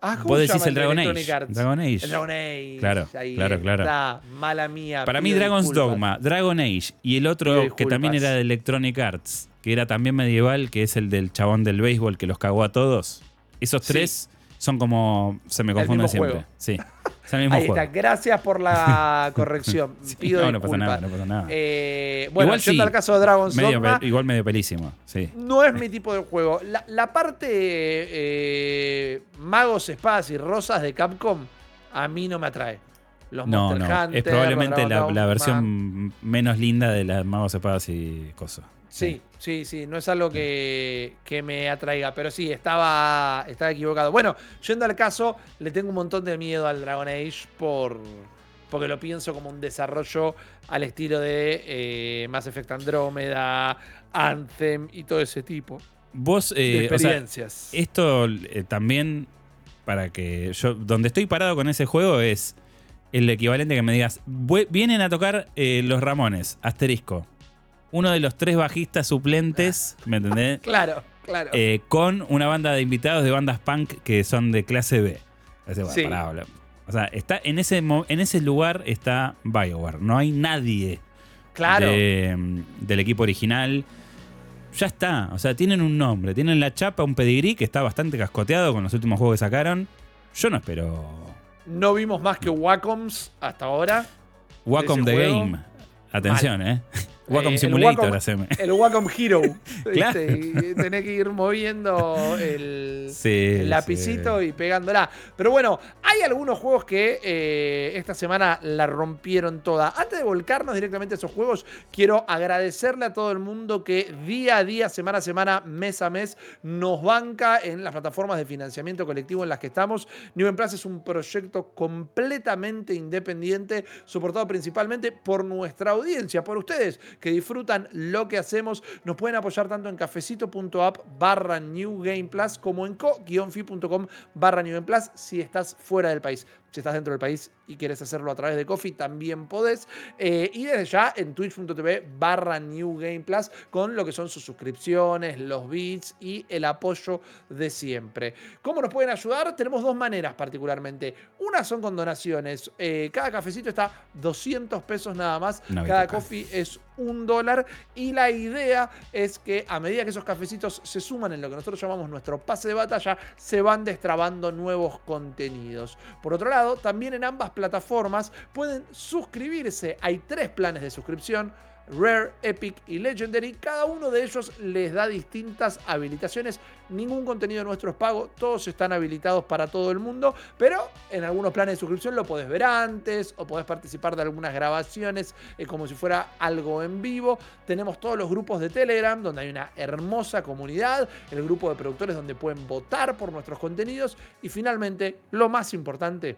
Ah, ¿cómo vos decís el Dragon Age. Dragon Age. El Dragon Age. Claro, Ahí claro, claro. está. Mala mía. Para mí Dragon's disculpas. Dogma, Dragon Age y el otro que también era de Electronic Arts, que era también medieval, que es el del chabón del béisbol que los cagó a todos. Esos Sí. tres son como se me confunden siempre. juego. Sí. Es el mismo Ahí juego. está. Gracias por la corrección. Sí, Pido no, no pasa nada, no pasa nada. Eh, bueno, Igual yendo sí. al caso de Dragon's Medio Dogma, igual medio pelísimo, sí. no es mi tipo de juego. La, la parte eh, magos, espadas y rosas de Capcom a mí no me atrae. Los No, Monster no. Hunter, Es probablemente la, versión menos linda de las magos espadas y cosas. Sí, sí, sí, no es algo que, que me atraiga, pero sí, estaba, estaba equivocado. Bueno, yendo al caso, le tengo un montón de miedo al Dragon Age por, porque lo pienso como un desarrollo al estilo de eh, Mass Effect Andrómeda, Anthem y todo ese tipo Vos, de eh, o sea, experiencias. esto eh, también, para que yo, donde estoy parado con ese juego es el equivalente que me digas, "Vue- vienen a tocar eh, los Ramones, asterisco. Uno de los tres bajistas suplentes, ¿me entendés? claro, claro. Eh, con una banda de invitados de bandas punk que son de clase B. Sí. pará, bla. O sea, está en ese, en ese lugar está Bioware. No hay nadie claro. de, mm, del equipo original. Ya está. O sea, tienen un nombre. Tienen la chapa, un pedigrí que está bastante cascoteado con los últimos juegos que sacaron. Yo no espero. No vimos más que Wacoms hasta ahora. Wacom the juego. Game. Atención, ¿eh? Wacom Eh, el Simulator, Wacom- haceme. El Wacom Hero. Claro. Tenés que ir moviendo el, Sí, el lapicito sí. y pegándola. Pero bueno, hay algunos juegos que eh, esta semana la rompieron toda. Antes de volcarnos directamente a esos juegos, quiero agradecerle a todo el mundo que día a día, semana a semana, mes a mes, nos banca en las plataformas de financiamiento colectivo en las que estamos. New Plus es un proyecto completamente independiente, soportado principalmente por nuestra audiencia, por ustedes que disfrutan lo que hacemos. Nos pueden apoyar tanto en cafecito.app barra New Game Plus como en co-fi.com barra New Game Plus si estás fuera del país. Si estás dentro del país y quieres hacerlo a través de Coffee, también podés. Eh, y desde ya en twitch.tv barra New Game Plus con lo que son sus suscripciones, los bits y el apoyo de siempre. ¿Cómo nos pueden ayudar? Tenemos dos maneras particularmente. Una son con donaciones. Eh, cada cafecito está 200 pesos nada más. Cada coffee es un dólar. Y la idea es que a medida que esos cafecitos se suman en lo que nosotros llamamos nuestro pase de batalla, se van destrabando nuevos contenidos. Por otro lado, también en ambas plataformas pueden suscribirse. Hay tres planes de suscripción Rare, Epic y Legendary. Cada uno de ellos les da distintas habilitaciones. Ningún contenido nuestro es pago, todos están habilitados para todo el mundo, pero en algunos planes de suscripción lo podés ver antes o podés participar de algunas grabaciones eh, como si fuera algo en vivo. Tenemos todos los grupos de Telegram donde hay una hermosa comunidad, el grupo de productores donde pueden votar por nuestros contenidos y finalmente, lo más importante,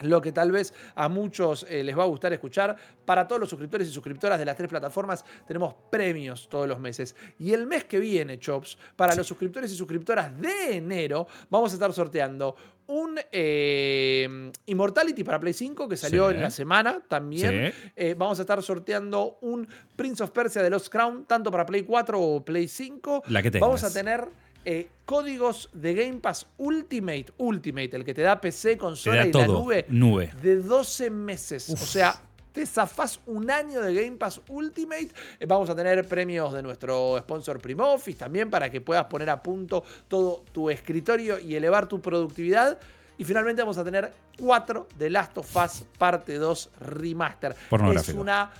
lo que tal vez a muchos eh, les va a gustar escuchar. Para todos los suscriptores y suscriptoras de las tres plataformas tenemos premios todos los meses. Y el mes que viene, Chops, para los suscriptores y suscriptoras de enero, vamos a estar sorteando un eh, Immortality para Play 5 que salió Sí. en la semana también. Sí. Eh, vamos a estar sorteando un Prince of Persia de Lost Crown, tanto para Play 4 o Play 5. La que Vamos a tengas. tener eh, códigos de Game Pass Ultimate, Ultimate, el que te da PC, consola da y todo. la nube, Nube. de 12 meses. Uf. O sea, te zafás un año de Game Pass Ultimate. Eh, Vamos a tener premios de nuestro sponsor Primoffice también para que puedas poner a punto todo tu escritorio y elevar tu productividad. Y finalmente vamos a tener 4 de Last of Us Parte 2 Remaster. Es una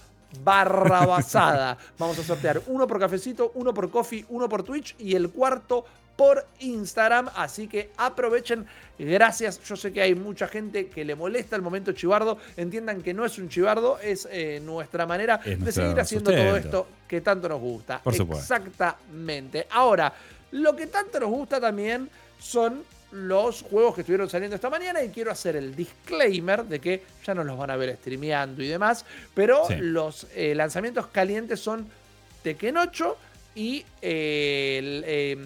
barrabasada. Vamos a sortear uno por cafecito, uno por coffee, uno por Twitch y el cuarto por Instagram. Así que aprovechen. Gracias. Yo sé que hay mucha gente que le molesta el momento chivardo. Entiendan que no es un chivardo, es eh, nuestra manera Es de seguir haciendo todo esto que tanto nos gusta. Por supuesto. Exactamente. Ahora, lo que tanto nos gusta también son los juegos que estuvieron saliendo esta mañana y quiero hacer el disclaimer de que ya no los van a ver streameando y demás, pero Sí. los eh, lanzamientos calientes son Tekken 8 y eh, el eh,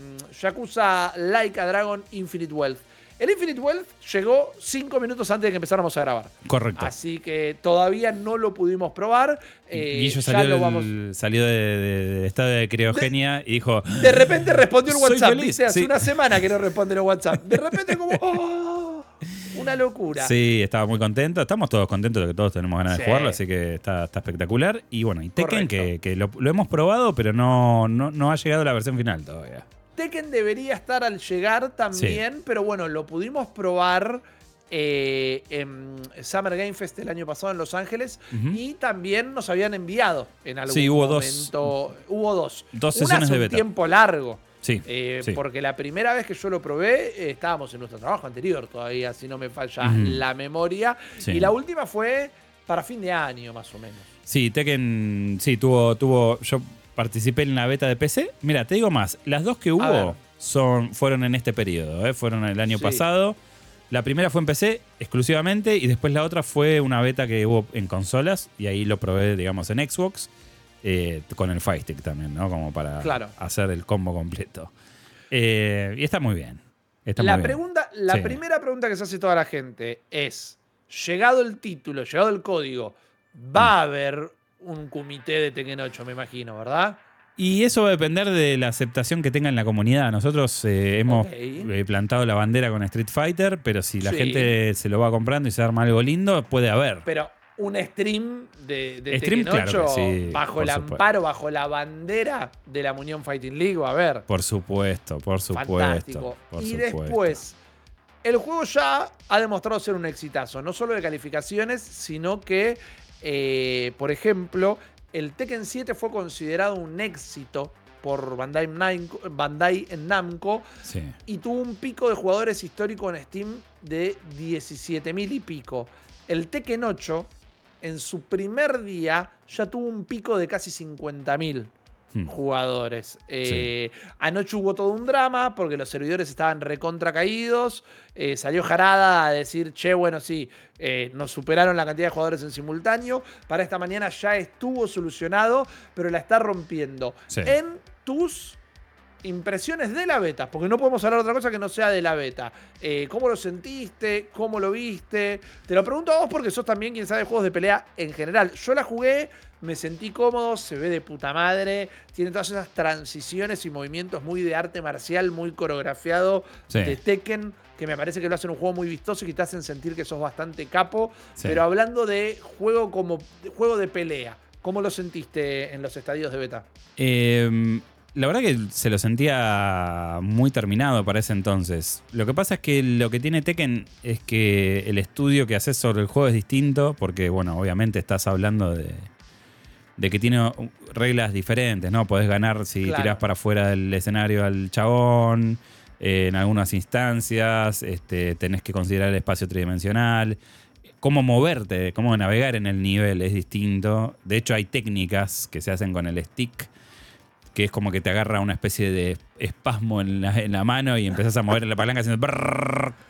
Yakuza Like a Dragon Infinite Wealth. El Infinite Wealth llegó 5 minutos antes de que empezáramos a grabar. Correcto. Así que todavía no lo pudimos probar. Eh, Guillo ya salió, lo del- vamos- salió de, de- de estado de criogenia y dijo: De repente respondió el WhatsApp. Dice, hace sí. una semana que no responde el WhatsApp. De repente como, ¡oh! una locura. Sí, estaba muy contento. Estamos todos contentos de que todos tenemos ganas Sí. de jugarlo, así que está, está espectacular. Y bueno, y Tekken, Correcto. que, que lo, lo hemos probado, pero no, no, no ha llegado a la versión final todavía. Tekken debería estar al llegar también, pero bueno, lo pudimos probar eh, en Summer Game Fest el año pasado en Los Ángeles y también nos habían enviado en algún Sí, hubo dos. momento. Hubo dos. Dos Una sesiones hace de un tiempo largo. Sí, eh, sí. Porque la primera vez que yo lo probé, eh, estábamos en nuestro trabajo anterior todavía, si no me falla la memoria. Sí. Y la última fue para fin de año, más o menos. Sí, Tekken, sí, tuvo, tuvo. Yo participé en la beta de PC. Mira, te digo más, las dos que hubo son, fueron en este periodo, ¿eh? fueron el año Sí. pasado. La primera fue en PC exclusivamente y después la otra fue una beta que hubo en consolas y ahí lo probé, digamos, en Xbox eh, con el Fire Stick también, ¿no? Como para Claro. hacer el combo completo. Eh, y está muy bien. Está La, muy bien. pregunta, la Sí. primera pregunta que se hace toda la gente es, llegado el título, llegado el código, va a haber un comité de Tekken 8, me imagino, ¿verdad? Y eso va a depender de la aceptación que tenga en la comunidad. Nosotros eh, hemos eh, plantado la bandera con Street Fighter, pero si la Sí. gente se lo va comprando y se arma algo lindo, puede haber. Pero un stream de, de Stream, Tekken claro 8 que sí, bajo por el supuesto. amparo, bajo la bandera de la Unión Fighting League, va a haber. Por supuesto, por supuesto. Fantástico. por y supuesto. después, el juego ya ha demostrado ser un exitazo, no solo de calificaciones, sino que, eh, por ejemplo, el Tekken 7 fue considerado un éxito por Bandai, Namco- Bandai Namco Sí. y tuvo un pico de jugadores histórico en Steam de 17.000 y pico. El Tekken 8, en su primer día, ya tuvo un pico de casi 50.000 Hmm. jugadores. Eh, Anoche hubo todo un drama porque los servidores estaban recontra caídos. Eh, salió Jarada a decir, che, bueno, sí, eh, nos superaron la cantidad de jugadores en simultáneo. Para esta mañana ya estuvo solucionado, pero la está rompiendo. Sí. En tus impresiones de la beta, porque no podemos hablar de otra cosa que no sea de la beta. Eh, ¿Cómo lo sentiste? ¿Cómo lo viste? Te lo pregunto a vos porque sos también quien sabe juegos de pelea en general. Yo la jugué, me sentí cómodo, se ve de puta madre, tiene todas esas transiciones y movimientos muy de arte marcial, muy coreografiado Sí. de Tekken, que me parece que lo hacen un juego muy vistoso y que te hacen sentir que sos bastante capo. Sí. Pero hablando de juego como de juego de pelea, ¿cómo lo sentiste en los estadios de beta? Eh, la verdad que se lo sentía muy terminado para ese entonces. Lo que pasa es que lo que tiene Tekken es que el estudio que haces sobre el juego es distinto, porque, bueno, obviamente estás hablando de, de que tiene reglas diferentes, ¿no? Podés ganar si Claro. tirás para afuera del escenario al chabón, eh, en algunas instancias, este, tenés que considerar el espacio tridimensional. Cómo moverte, cómo navegar en el nivel es distinto. De hecho, hay técnicas que se hacen con el stick, que es como que te agarra una especie de espasmo en la, en la mano y empezás a mover la palanca haciendo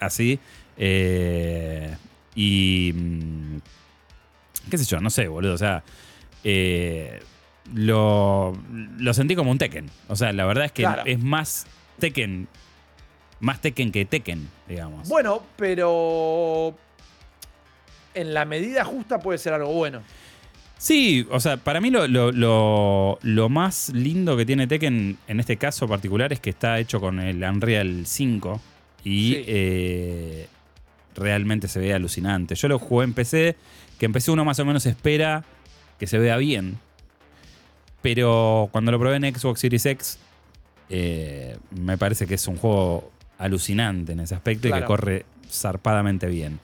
así. Eh, y. mm, qué sé yo, no sé, boludo. O sea, eh, lo, lo sentí como un Tekken. O sea, la verdad es que Claro. es más Tekken. Más Tekken que Tekken, digamos. Bueno, pero en la medida justa puede ser algo bueno. Sí, o sea, para mí lo, lo- más lindo que tiene Tekken en este caso particular es que está hecho con el Unreal 5 y Sí. eh, realmente se ve alucinante. Yo lo jugué en PC, que en PC uno más o menos espera que se vea bien, pero cuando lo probé en Xbox Series X, eh, me parece que es un juego alucinante en ese aspecto y que corre zarpadamente bien.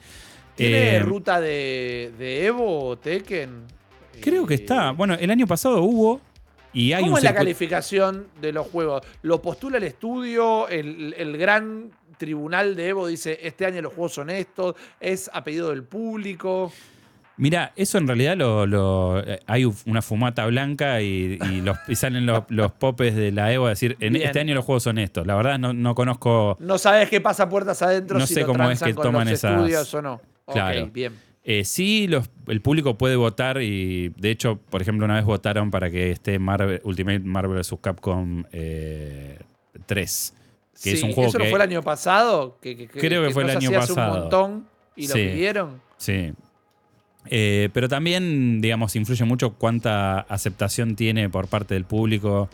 ¿Tiene Eh, ruta de, de Evo o Tekken? Creo que Eh, está. Bueno, el año pasado hubo y hay ¿Cómo un es la calificación de los juegos? ¿Lo postula el estudio? El, el gran tribunal de Evo dice, este año los juegos son estos? ¿Es a pedido del público? Mira, eso en realidad lo, lo- eh, hay una fumata blanca y, y los, y salen los, los popes de la Evo a decir, en Bien. este año los juegos son estos. La verdad no, no conozco... No sabes qué pasa puertas adentro No si sé lo cómo es que toman los esas- estudios o no. Claro. Bien. Eh, sí, los- el público puede votar y de hecho, por ejemplo, una vez votaron para que esté Marvel, Ultimate Marvel vs. Capcom eh, 3. Que es Sí, un juego ¿Eso que... no fue el año pasado? Que, que- que- Creo que fue el año pasado. un montón y lo Sí. pidieron. Sí. Eh, pero también, digamos, influye mucho cuánta aceptación tiene por parte del público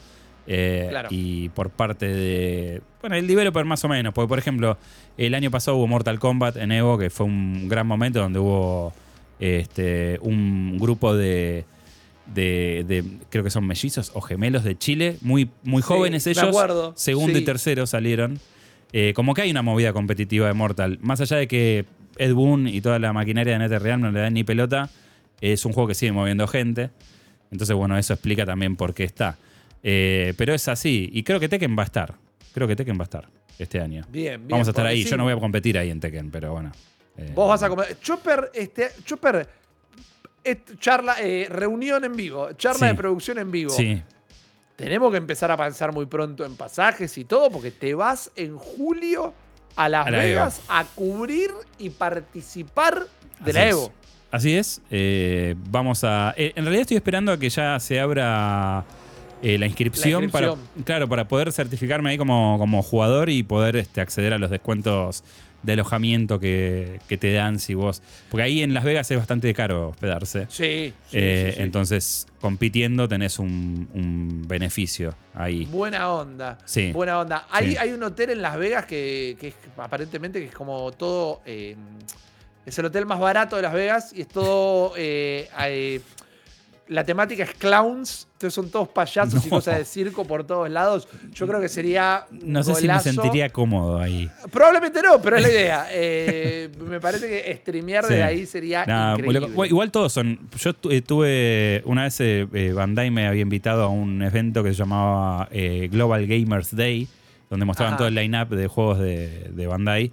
eh, Claro. y por parte de. Bueno, el developer más o menos. Porque, por ejemplo, el año pasado hubo Mortal Kombat en Evo, que fue un gran momento donde hubo este, un grupo de. De, de- creo que son mellizos o gemelos de Chile, muy, muy Sí, jóvenes me ellos. Segundo sí. y tercero salieron. Eh, como que hay una movida competitiva de Mortal. Más allá de que Ed Boon y toda la maquinaria de NetherRealm no le dan ni pelota, es un juego que sigue moviendo gente. Entonces, bueno, eso explica también por qué está. Eh, pero es así. Y creo que Tekken va a estar. Creo que Tekken va a estar este año. Bien, bien. Vamos a estar ahí. sí, Yo no voy a competir ahí en Tekken, pero bueno. Eh, Vos vas a comer. Chopper, este, Chopper, et- charla, eh, reunión en vivo, charla Sí. de producción en vivo. Sí. Tenemos que empezar a pensar muy pronto en pasajes y todo, porque te vas en julio a Las A la Vegas a cubrir y participar de Así la es. Evo. Así es. Eh, vamos a. eh, en realidad estoy esperando a que ya se abra eh, la, inscripción La inscripción. para. Claro, para poder certificarme ahí como, como jugador y poder este, acceder a los descuentos de alojamiento que, que te dan si vos. Porque ahí en Las Vegas es bastante caro hospedarse. Sí, sí, Eh, sí, sí. Entonces, compitiendo tenés un, un beneficio ahí. Buena onda. Sí. Buena onda. Hay, hay un hotel en Las Vegas que, que es aparentemente que es como todo. eh, es el hotel más barato de Las Vegas y es todo. eh, la temática es clowns. Entonces son todos payasos y cosas de circo por todos lados. Yo creo que sería. No sé si me sentiría cómodo ahí. Probablemente no, pero es la idea. Eh, me parece que streamear Sí. desde ahí sería increíble. Igual todos son. Yo eh, tuve. Una vez eh, eh, Bandai me había invitado a un evento que se llamaba eh, Global Gamers Day, donde mostraban Ajá. todo el line-up de juegos de, de Bandai.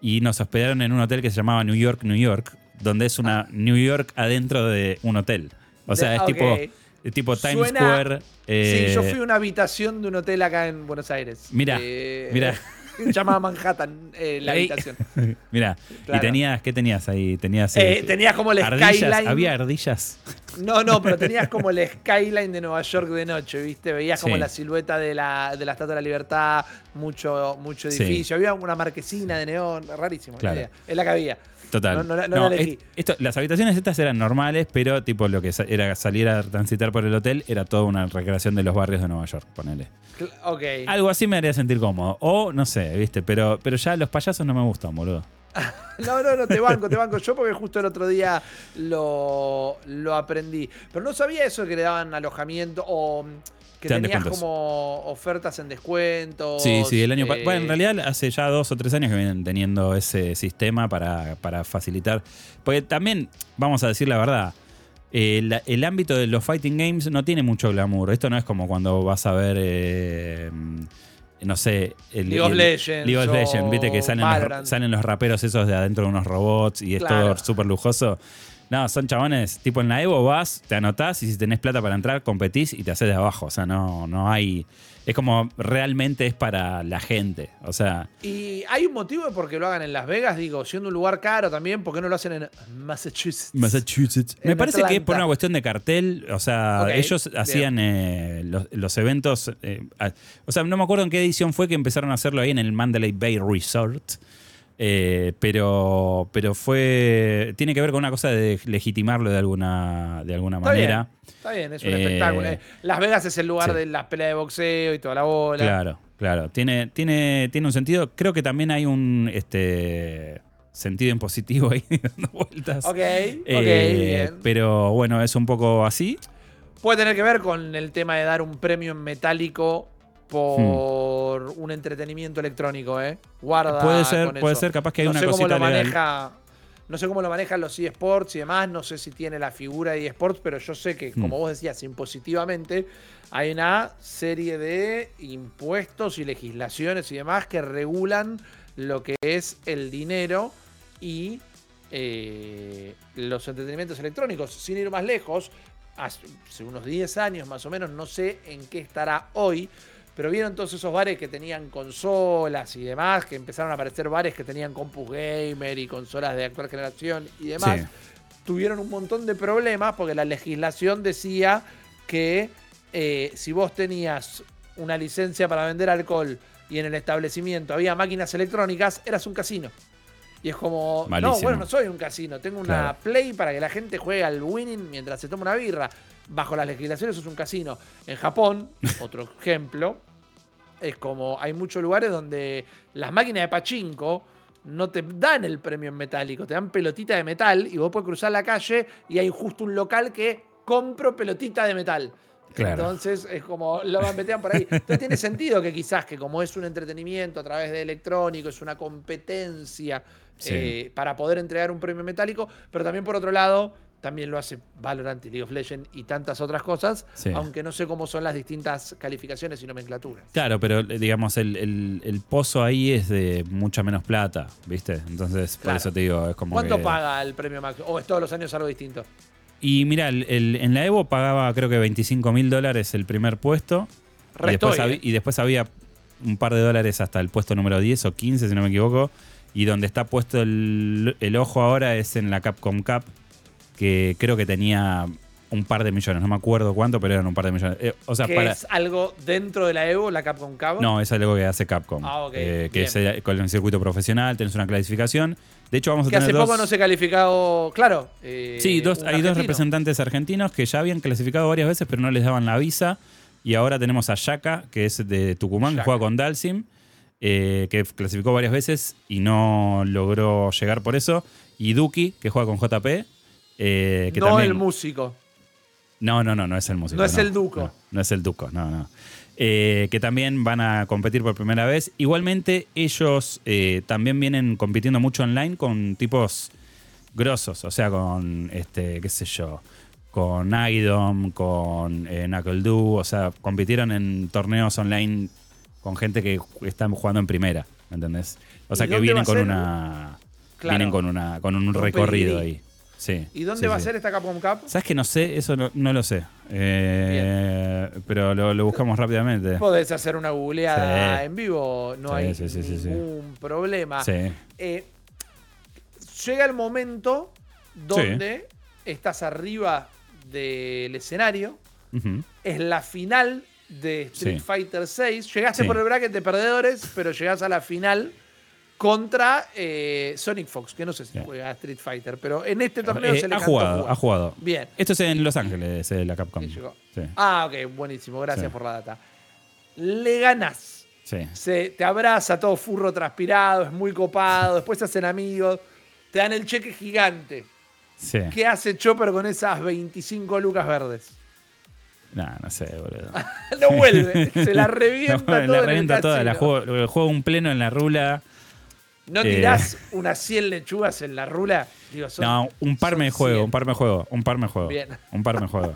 Y nos hospedaron en un hotel que se llamaba New York, New York, donde es una New York adentro de un hotel. O sea, Ah. De- es ok. tipo, tipo Times Suena- Square. eh, sí, yo fui a una habitación de un hotel acá en Buenos Aires. Mira, Eh, mira. Llamada Manhattan, eh, la habitación. Mira, Claro. y tenías, ¿qué tenías ahí? Tenías. Eh, eh, tenías como el ardillas, skyline. Había ardillas. No, no, pero tenías como el skyline de Nueva York de noche, ¿viste? Veías como Sí. la silueta de la, de la Estatua de la Libertad, mucho, mucho Sí. edificio. Había una marquesina de neón, rarísimo. Claro. la idea. Es la que había. Total. No, no la- no la elegí. es- esto- las habitaciones estas eran normales, pero tipo lo que sa- era salir a transitar por el hotel era toda una recreación de los barrios de Nueva York, ponele. Cl- Ok. Algo así me haría sentir cómodo. O no sé, ¿viste? Pero, pero ya los payasos no me gustan, boludo. No, no, no, te banco, te banco. Yo porque justo el otro día lo, lo aprendí. Pero no sabía eso que le daban alojamiento o mm, que tenías descuentos. como ofertas en descuentos. Sí, sí, el año eh, Bueno, en realidad hace ya dos o tres años que vienen teniendo ese sistema para, para facilitar. Porque también, vamos a decir la verdad, eh, la- el ámbito de los fighting games no tiene mucho glamour. Esto no es como cuando vas a ver, eh, no sé, el, League of el- Legends League of Legends, viste que salen los, salen los raperos esos de adentro de unos robots y es todo súper lujoso. No, son chabones, tipo en la Evo vas, te anotás y si tenés plata para entrar, competís y te haces de abajo. O sea, no, no hay. Es como realmente es para la gente. O sea, Y hay un motivo de por qué lo hagan en Las Vegas, digo, siendo un lugar caro también, ¿por qué no lo hacen en Massachusetts? Massachusetts. En Me parece que es por una cuestión de cartel. O sea, ellos hacían eh, los, los eventos. eh, a- o sea, no me acuerdo en qué edición fue que empezaron a hacerlo ahí en el Mandalay Bay Resort. Eh, pero, pero fue. Tiene que ver con una cosa de legitimarlo de alguna, de alguna Está manera. bien, está bien, es un Eh, espectáculo. eh. Las Vegas es el lugar sí. de las peleas de boxeo y toda la bola. Claro, claro. Tiene, tiene, tiene un sentido. Creo que también hay un este sentido impositivo ahí dando vueltas. Ok, ok, Eh, bien. Pero bueno, es un poco así. Puede tener que ver con el tema de dar un premio en metálico por un entretenimiento electrónico, ¿eh? Guarda. Puede ser, con puede eso. ser, capaz que hay no una sé cómo cosita lo legal. maneja. No sé cómo lo manejan los eSports y demás, no sé si tiene la figura de eSports, pero yo sé que, Hmm. como vos decías, impositivamente, hay una serie de impuestos y legislaciones y demás que regulan lo que es el dinero y eh, los entretenimientos electrónicos. Sin ir más lejos, hace unos 10 años más o menos, no sé en qué estará hoy, pero vieron todos esos bares que tenían consolas y demás, que empezaron a aparecer bares que tenían compus gamer y consolas de actual generación y demás. Sí. Tuvieron un montón de problemas porque la legislación decía que eh, si vos tenías una licencia para vender alcohol y en el establecimiento había máquinas electrónicas, eras un casino. Y es como, no, bueno, no soy un casino, tengo una Claro. play para que la gente juegue al winning mientras se toma una birra. Bajo las legislaciones eso es un casino. En Japón, otro ejemplo, es como hay muchos lugares donde las máquinas de pachinko no te dan el premio en metálico, te dan pelotita de metal y vos puedes cruzar la calle y hay justo un local que compro pelotita de metal. Claro. Entonces es como lo metían por ahí. Entonces tiene sentido que quizás que como es un entretenimiento a través de electrónico, es una competencia Sí. eh, para poder entregar un premio metálico, pero también por otro lado también lo hace Valorant y League of Legends y tantas otras cosas, Sí. aunque no sé cómo son las distintas calificaciones y nomenclaturas. Claro, pero eh, digamos, el, el- el pozo ahí es de mucha menos plata, ¿viste? Entonces, por eso te digo, es como ¿Cuánto que- paga el premio máximo? ¿O es todos los años algo distinto? Y mira, el- en la Evo pagaba creo que 25 mil dólares el primer puesto. Y después, ¿eh? y después había un par de dólares hasta el puesto número 10 o 15, si no me equivoco. Y donde está puesto el, el ojo ahora es en la Capcom Cup, que creo que tenía un par de millones. No me acuerdo cuánto, pero eran un par de millones. Eh, o sea, que para. es algo dentro de la Evo, la Capcom Cup. No, es algo que hace Capcom. Ah, ok, Eh, que bien. es eh, con el circuito profesional, tenés una clasificación. De hecho, vamos a que tener hace dos. poco no se calificado, claro. eh, Sí, dos- hay dos representantes argentinos que ya habían clasificado varias veces, pero no les daban la visa. Y ahora tenemos a Yaka, que es de Tucumán, que juega con Dalsim, que clasificó varias veces y no logró llegar por eso. Y Duki, que juega con JP. Eh, que no también- el músico. No, no, no, no es el músico. No es el Duco. No, no es el Duco, no, no. Eh, que también van a competir por primera vez. Igualmente, ellos eh, también vienen compitiendo mucho online con tipos grosos, o sea, con, este, qué sé yo, con Idom, con eh, Knuckle Doo, o sea, compitieron en torneos online con gente que están jugando en primera, ¿me entendés? O ¿Y sea, que vienen con una... Claro. Vienen con, una, con un recorrido ahí. Sí, ¿Y dónde sí, va a ser esta Capcom Cup? ¿Sabes que no sé? Eso no, no lo sé. Eh, pero lo, lo buscamos rápidamente. Podés hacer una googleada en vivo, no hay ningún problema. Eh, llega el momento donde estás arriba del escenario, es la final de Street. Fighter 6. Llegaste por el bracket de perdedores, pero llegás a la final contra eh, Sonic Fox, que no sé si juega a Street Fighter, pero en este torneo Eh, se le ha jugado, jugar. ha jugado. Bien. Esto es en Los Ángeles, eh, la Capcom. Sí. Ah, ok, buenísimo, gracias Sí. por la data. Le ganás. Sí. Se, te abraza todo furro transpirado, es muy copado, después se hacen amigos, te dan el cheque gigante. sí. ¿Qué hace Chopper con esas 25 lucas verdes? No, no sé, boludo. No vuelve, se la revienta No, todo. la en el revienta toda. La juego un pleno en la rula. ¿No Eh, tirás unas 100 lechugas en la rula? Digo, son- No, un par me juego, 100. un par me juego, un par me juego. Bien. Un par me juego.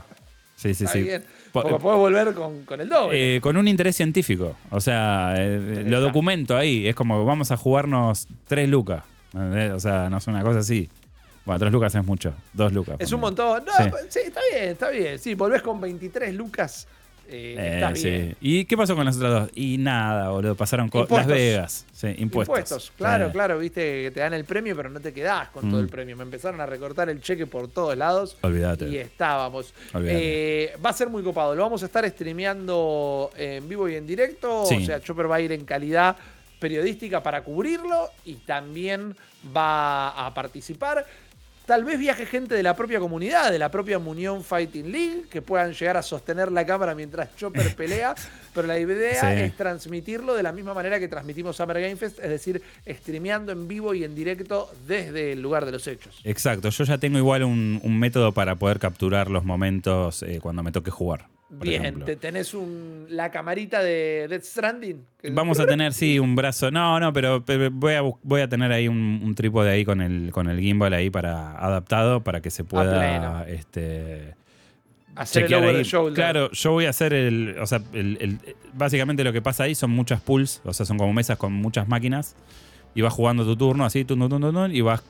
Sí, sí, Está sí. bien. Porque podés volver con, con el doble. Eh, con un interés científico. O sea, eh, lo está. documento ahí. Es como vamos a jugarnos tres lucas. O sea, no es una cosa así. Bueno, tres lucas es mucho. Dos lucas. es un montón. No, Sí. sí. está bien, está bien. Sí, volvés con 23 lucas. Eh, Eh, está sí. bien. ¿Y qué pasó con las otras dos? Y nada, boludo. Pasaron con Las. Vegas. Sí, impuestos. Impuestos, claro, claro, viste que te dan el premio, pero no te quedás con todo Mm. el premio. Me empezaron a recortar el cheque por todos lados Olvídate. y estábamos. Eh, va a ser muy copado. Lo vamos a estar streameando en vivo y en directo. Sí. O sea, Chopper va a ir en calidad periodística para cubrirlo y también va a participar. Tal vez viaje gente de la propia comunidad, de la propia Munión Fighting League, que puedan llegar a sostener la cámara mientras Chopper pelea. Pero la idea Sí. es transmitirlo de la misma manera que transmitimos Summer Game Fest, es decir, streameando en vivo y en directo desde el lugar de los hechos. Exacto. Yo ya tengo igual un, un método para poder capturar los momentos eh, cuando me toque jugar. Bien, ejemplo. te tenés un, la camarita de Death Stranding. Vamos a tener, sí, un brazo. No, no, pero, voy, a, voy a tener ahí un, un trípode ahí con el, con el gimbal ahí para adaptado para que se pueda pleno. este, hacer el chequear over ahí. the shoulder. Claro, yo voy a hacer el. O sea, el- el- básicamente lo que pasa ahí son muchas pools, o sea, son como mesas con muchas máquinas. Y vas jugando tu turno así, tun, tun, y vas,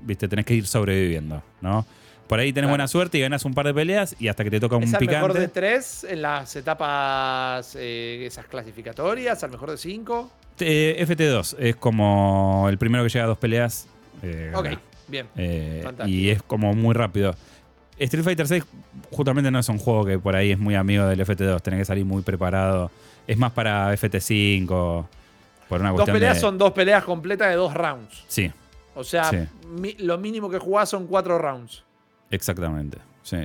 viste, tenés que ir sobreviviendo, ¿no? Por ahí tenés Claro. buena suerte y ganas un par de peleas y hasta que te toca un ¿Es al mejor picante. de tres en las etapas eh, esas clasificatorias? ¿Al mejor de cinco? Eh, FT2 es como el primero que llega a dos peleas. eh, Ok, bien. Y es como muy rápido. Street Fighter 6 justamente no es un juego que por ahí es muy amigo del FT2, tenés que salir muy preparado. Es más para FT5 por una Dos peleas de- son dos peleas completas de dos rounds. Sí, O sea, Sí. mi- lo mínimo que jugás son cuatro rounds. Exactamente. Sí.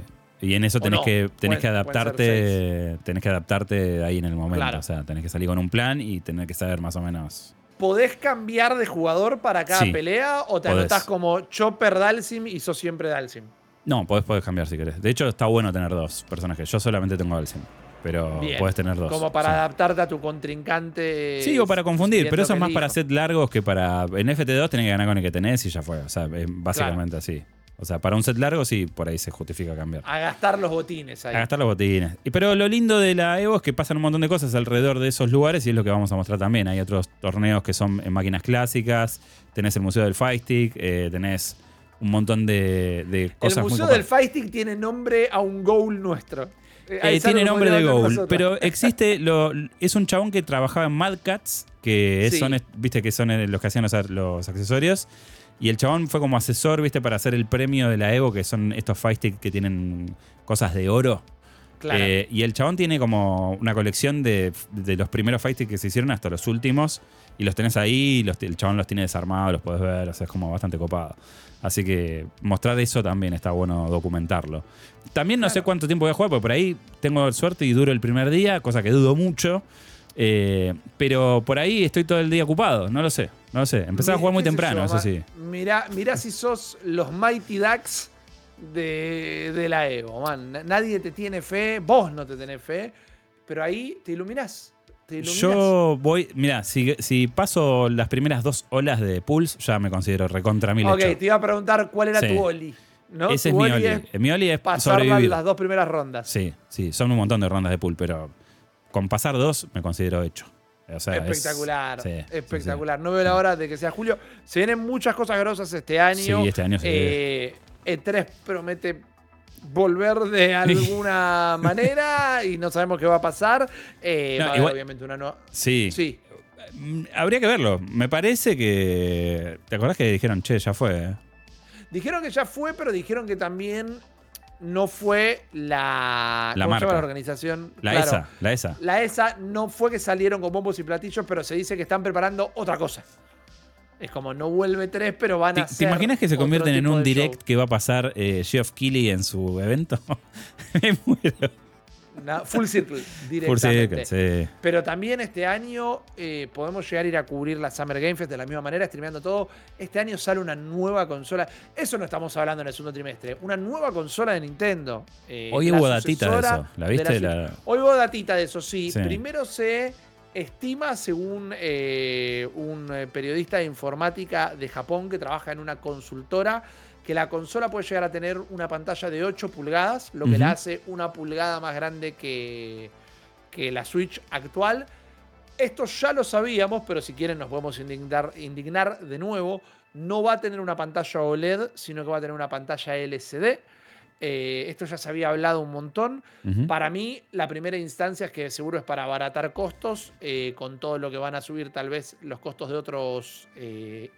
Y en eso tenés no, que tenés que adaptarte, tenés que adaptarte ahí en el momento, Claro. o sea, tenés que salir con un plan y tener que saber más o menos. ¿Podés cambiar de jugador para cada Sí, pelea o te podés. anotás como Chopper Dalsim y sos siempre Dalsim? No, podés, podés cambiar si querés. De hecho, está bueno tener dos personajes. Yo solamente tengo a Alcin, pero Bien. podés tener dos. Como para sí. adaptarte a tu contrincante. Sí, o para confundir, pero eso es más para set largos que para. En FT2 tenés que ganar con el que tenés y ya fue. O sea, es básicamente así. O sea, para un set largo sí, por ahí se justifica cambiar. A gastar los botines ahí. A gastar los botines. Y- Pero lo lindo de la Evo es que pasan un montón de cosas alrededor de esos lugares y es lo que vamos a mostrar también. Hay otros torneos que son en máquinas clásicas, tenés el Museo del Fight Stick, eh, tenés un montón de, de El cosas muy Museo del Fighting tiene nombre a un goal nuestro. Eh, Eh, tiene nombre de Goal, pero existe, lo, es un chabón que trabajaba en Mad Cats, que Sí. son, viste, que son eh, los que hacían los, los accesorios. Y el chabón fue como asesor, viste, para hacer el premio de la Evo, que son estos fight stick que tienen cosas de oro. Claro. Eh, y el chabón tiene como una colección de, de los primeros fight stick que se hicieron hasta los últimos. Y los tenés ahí, y los- el chabón los tiene desarmados, los podés ver, o sea, es como bastante copado. Así que mostrar eso también está bueno documentarlo. También no sé cuánto tiempo voy a jugar, porque por ahí tengo suerte y duro el primer día, cosa que dudo mucho. Eh, pero por ahí estoy todo el día ocupado, no lo sé, no lo sé. Empecé a jugar muy sé temprano, eso sí. Mirá, mirá si sos los Mighty Ducks de, de la Evo, man. Na- Nadie te tiene fe, vos no te tenés fe, pero ahí te iluminás. Te iluminás. Yo voy, mira, si, si paso las primeras dos olas de Pulse, ya me considero recontra mil Ok, hecho. te iba a preguntar cuál era Sí. tu Oli. ¿no? Ese es mi Oli es Mi Oli es pasar las, sobrevivir. las dos primeras rondas. Sí, sí, son un montón de rondas de pool, pero con pasar dos me considero hecho. O sea, es- espectacular, sí, sí, sí. espectacular. No veo la hora de que sea julio. Se vienen muchas cosas grosas este año. Sí, este año Eh, E3 promete volver de alguna manera y no sabemos qué va a pasar. Eh, No, va a haber igual- obviamente una nueva. Sí. Sí. Mm, Habría que verlo. Me parece que. ¿Te acordás que dijeron, che, ya fue? eh? Dijeron que ya fue, pero dijeron que también no fue la. La ¿cómo se llama marca. la organización? La Claro. ESA, la ESA. La ESA no fue que salieron con bombos y platillos, pero se dice que están preparando otra cosa. Es como no vuelve 3, pero van ¿Te, a te hacer imaginas que se convierten en un direct show. que va a pasar eh, Geoff Keighley en su evento? me muero. Full circle, directamente. sí. Pero también este año eh, podemos llegar a ir a cubrir la Summer Game Fest de la misma manera, streameando todo. Este año sale una nueva consola. Eso no estamos hablando en el segundo trimestre. Una nueva consola de Nintendo. eh, Hoy hubo datita de eso. ¿La viste? La- Hoy hubo datita de eso, sí. Sí. Primero se estima, según eh, un periodista de informática de Japón que trabaja en una consultora, que la consola puede llegar a tener una pantalla de 8 pulgadas, lo que la hace una pulgada más grande que, que la Switch actual. Esto ya lo sabíamos, pero si quieren nos podemos indignar, indignar de nuevo. No va a tener una pantalla OLED, sino que va a tener una pantalla LCD. Eh, esto ya se había hablado un montón. Para mí, la primera instancia es que seguro es para abaratar costos, eh, con todo lo que van a subir tal vez los costos de otros eh,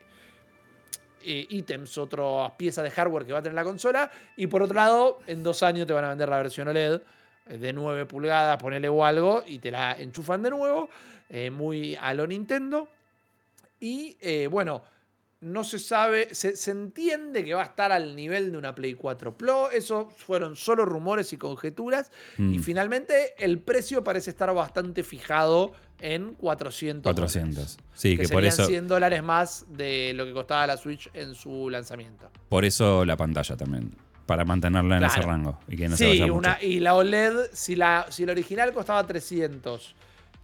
eh, ítems, otras piezas de hardware que va a tener la consola. Y por otro lado, en dos años te van a vender la versión OLED eh, de 9 pulgadas, ponele o algo, y te la enchufan de nuevo, eh, muy a lo Nintendo. Y eh, bueno, no se sabe, se, se entiende que va a estar al nivel de una Play 4 Pro. Eso fueron solo rumores y conjeturas. Mm. Y finalmente el precio parece estar bastante fijado en 400. 400. dólares, Sí, que, que, por eso, 100 dólares más de lo que costaba la Switch en su lanzamiento. por eso la pantalla también. Para mantenerla en ese Claro. rango. Y que no se sí, vaya mucho. una, y la OLED, si la, si la original costaba 300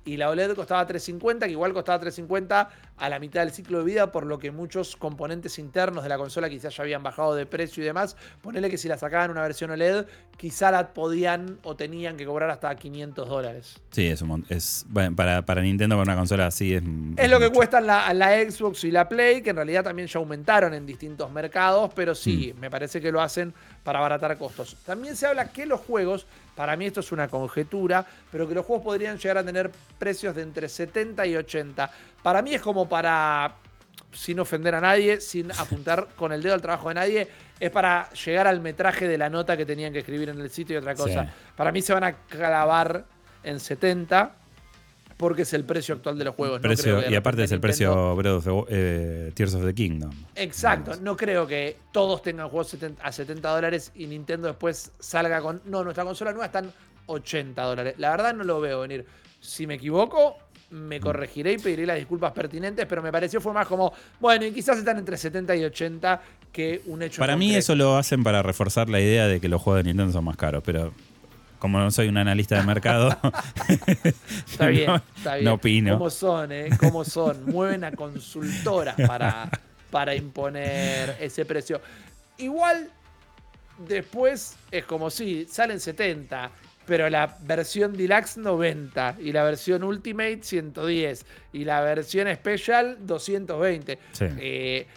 y la OLED costaba 350, que igual costaba 350 a la mitad del ciclo de vida, por lo que muchos componentes internos de la consola quizás ya habían bajado de precio y demás. Ponele que si la sacaban una versión OLED, quizá la podían o tenían que cobrar hasta 500 dólares. Sí, es un es bueno, para, para Nintendo, para una consola así es. Es lo que cuestan la, la Xbox y la Play, que en realidad también ya aumentaron en distintos mercados, pero sí, Mm. me parece que lo hacen para abaratar costos. También se habla que los juegos, para mí esto es una conjetura, pero que los juegos podrían llegar a tener precios de entre 70 y 80. Para mí es como para, sin ofender a nadie, sin apuntar con el dedo al trabajo de nadie, es para llegar al metraje de la nota que tenían que escribir en el sitio y otra cosa. Sí. Para mí se van a clavar en 70 porque es el precio actual de los juegos. no Precio- creo que de y aparte es el Nintendo- precio of eh, Tears of the Kingdom. Exacto, Digamos. no creo que todos tengan juegos 70 a 70 dólares y Nintendo después salga con. No, nuestra consola nueva está en 80 dólares. La verdad no lo veo venir. Si me equivoco, me corregiré y pediré las disculpas pertinentes, pero me pareció fue más como, bueno, y quizás están entre 70 y 80 que un hecho. Para mí eso lo hacen para reforzar la idea de que los juegos de Nintendo son más caros, pero como no soy un analista de mercado, Está bien, no, está bien. no opino. ¿Cómo son, eh? ¿Cómo son? Mueven a consultoras para, para imponer ese precio. Igual, después es como si salen 70, pero la versión Deluxe 90 y la versión Ultimate 110 y la versión Special 220. Sí. Eh,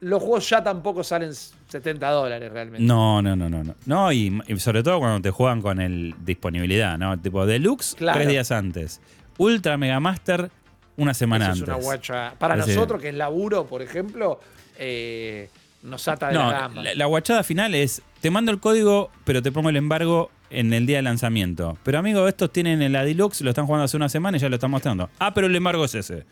los juegos ya tampoco salen 70 dólares realmente. No, no, no, no. No, no y, y sobre todo cuando te juegan con el disponibilidad, ¿no? Tipo Deluxe, Claro. tres días antes. Ultra Mega Master, una semana Eso es antes. una guacha. Para nosotros, que es laburo, por ejemplo, eh, nos ata de No, la gamba. la, la guachada final es, te mando el código, pero te pongo el embargo en el día de lanzamiento. Pero amigo, estos tienen en la Deluxe, lo están jugando hace una semana y ya lo están mostrando. Ah, pero el embargo es ese.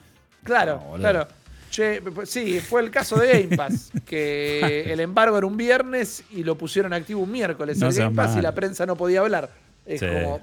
Claro, No, claro. Che, pues sí, fue el caso de Game Pass, que el embargo era un viernes y lo pusieron activo un miércoles No el Game Pass y la prensa no podía hablar. Es Sí. como.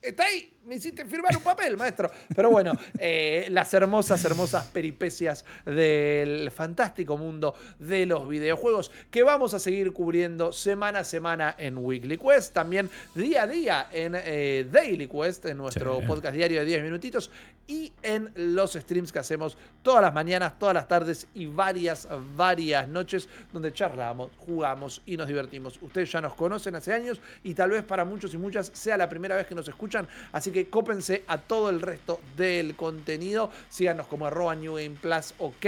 Está ahí, me hiciste firmar un papel, maestro. Pero bueno, eh, las hermosas, hermosas peripecias del fantástico mundo de los videojuegos que vamos a seguir cubriendo semana a semana en Weekly Quest, también día a día en eh, Daily Quest, en nuestro Sí. podcast diario de 10 minutitos y en los streams que hacemos todas las mañanas, todas las tardes y varias, varias noches donde charlamos, jugamos y nos divertimos. Ustedes ya nos conocen hace años y tal vez para muchos y muchas sea la primera vez que nos escuchan, así que cópense a todo el resto del contenido. Síganos como arroba New Game Plus OK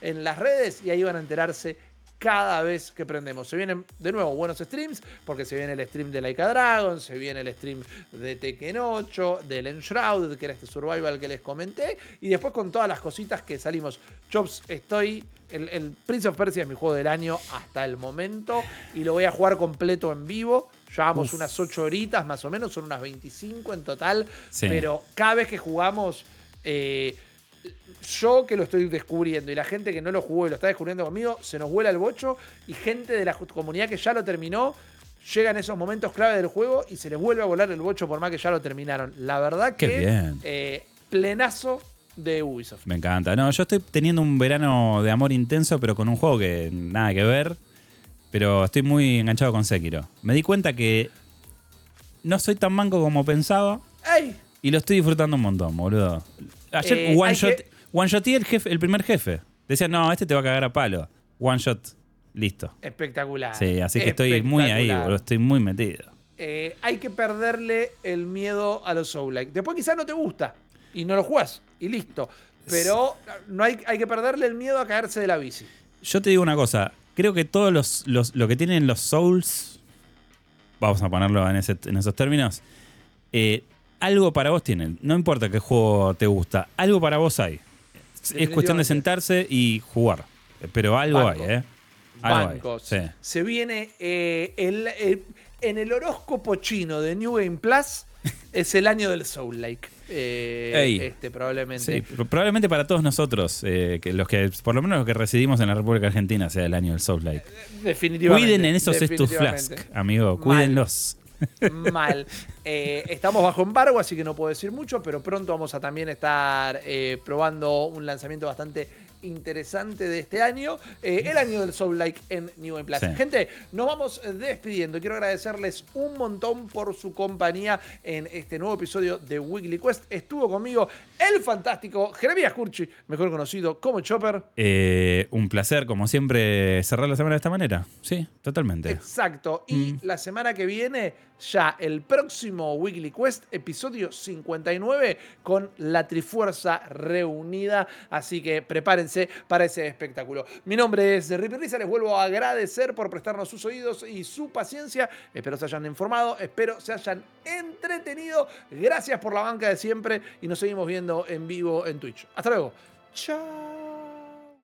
en las redes y ahí van a enterarse cada vez que prendemos. Se vienen de nuevo buenos streams, porque se viene el stream de Laika Dragon, se viene el stream de Tekken 8, del Enshrouded, que era este survival que les comenté, y después con todas las cositas que salimos. Chops, estoy. El, el Prince of Persia es mi juego del año hasta el momento, y lo voy a jugar completo en vivo. Llevamos Uf. unas 8 horitas más o menos, son unas 25 en total, Sí. pero cada vez que jugamos. eh, yo que lo estoy descubriendo y la gente que no lo jugó y lo está descubriendo conmigo, se nos vuela el bocho y gente de la comunidad que ya lo terminó, llegan esos momentos clave del juego y se les vuelve a volar el bocho por más que ya lo terminaron. La verdad que bien. eh, plenazo de Ubisoft. Me encanta. No, yo estoy teniendo un verano de amor intenso, pero con un juego que nada que ver. Pero estoy muy enganchado con Sekiro. Me di cuenta que no soy tan manco como pensaba. ¡Ey! Y lo estoy disfrutando un montón, boludo. Ayer Eh, one shot, que- one shoté el jefe, el primer jefe. Decía, no, este te va a cagar a palo. One shot, listo. Espectacular. Sí, así que estoy muy ahí, boludo. Estoy muy metido. Eh, hay que perderle el miedo a los Soul-like. Después quizás no te gusta y no lo jugás y listo. Pero no hay, hay que perderle el miedo a caerse de la bici. Yo te digo una cosa. Creo que todos los, los- lo que tienen los Souls, vamos a ponerlo en, ese- en esos términos, eh, algo para vos tienen. No importa qué juego te gusta, algo para vos hay. Es cuestión de sentarse y jugar. Pero algo Banco. hay, ¿eh? Algo Bancos. hay. Sí. Se viene eh, el- el- en el horóscopo chino de New Game Plus. Es el año del Soul-like. Eh, Ey. este, probablemente. Sí, probablemente para todos nosotros, eh, que los que, por lo menos los que residimos en la República Argentina, sea el año del South Light. Definitivamente. Cuiden en esos definitivamente. Flask, amigo. Cuídenlos. mal. Eh, estamos bajo embargo, así que no puedo decir mucho, pero pronto vamos a también estar eh, probando un lanzamiento bastante interesante de este año, eh, el año del Soul Like en New. Sí. Gente, nos vamos despidiendo. Quiero agradecerles un montón por su compañía en este nuevo episodio de Weekly Quest. Estuvo conmigo el fantástico Jeremías Curchi, mejor conocido como Chopper. Eh, un placer, como siempre, cerrar la semana de esta manera. Sí, totalmente. Exacto. Y Mm. la semana que viene, ya el próximo Weekly Quest, episodio 59, con la Trifuerza reunida. Así que prepárense para ese espectáculo. Mi nombre es Rippy Risa. Les vuelvo a agradecer por prestarnos sus oídos y su paciencia. Espero se hayan informado, espero se hayan entretenido. Gracias por la banca de siempre y nos seguimos viendo en vivo en Twitch. Hasta luego. Chao.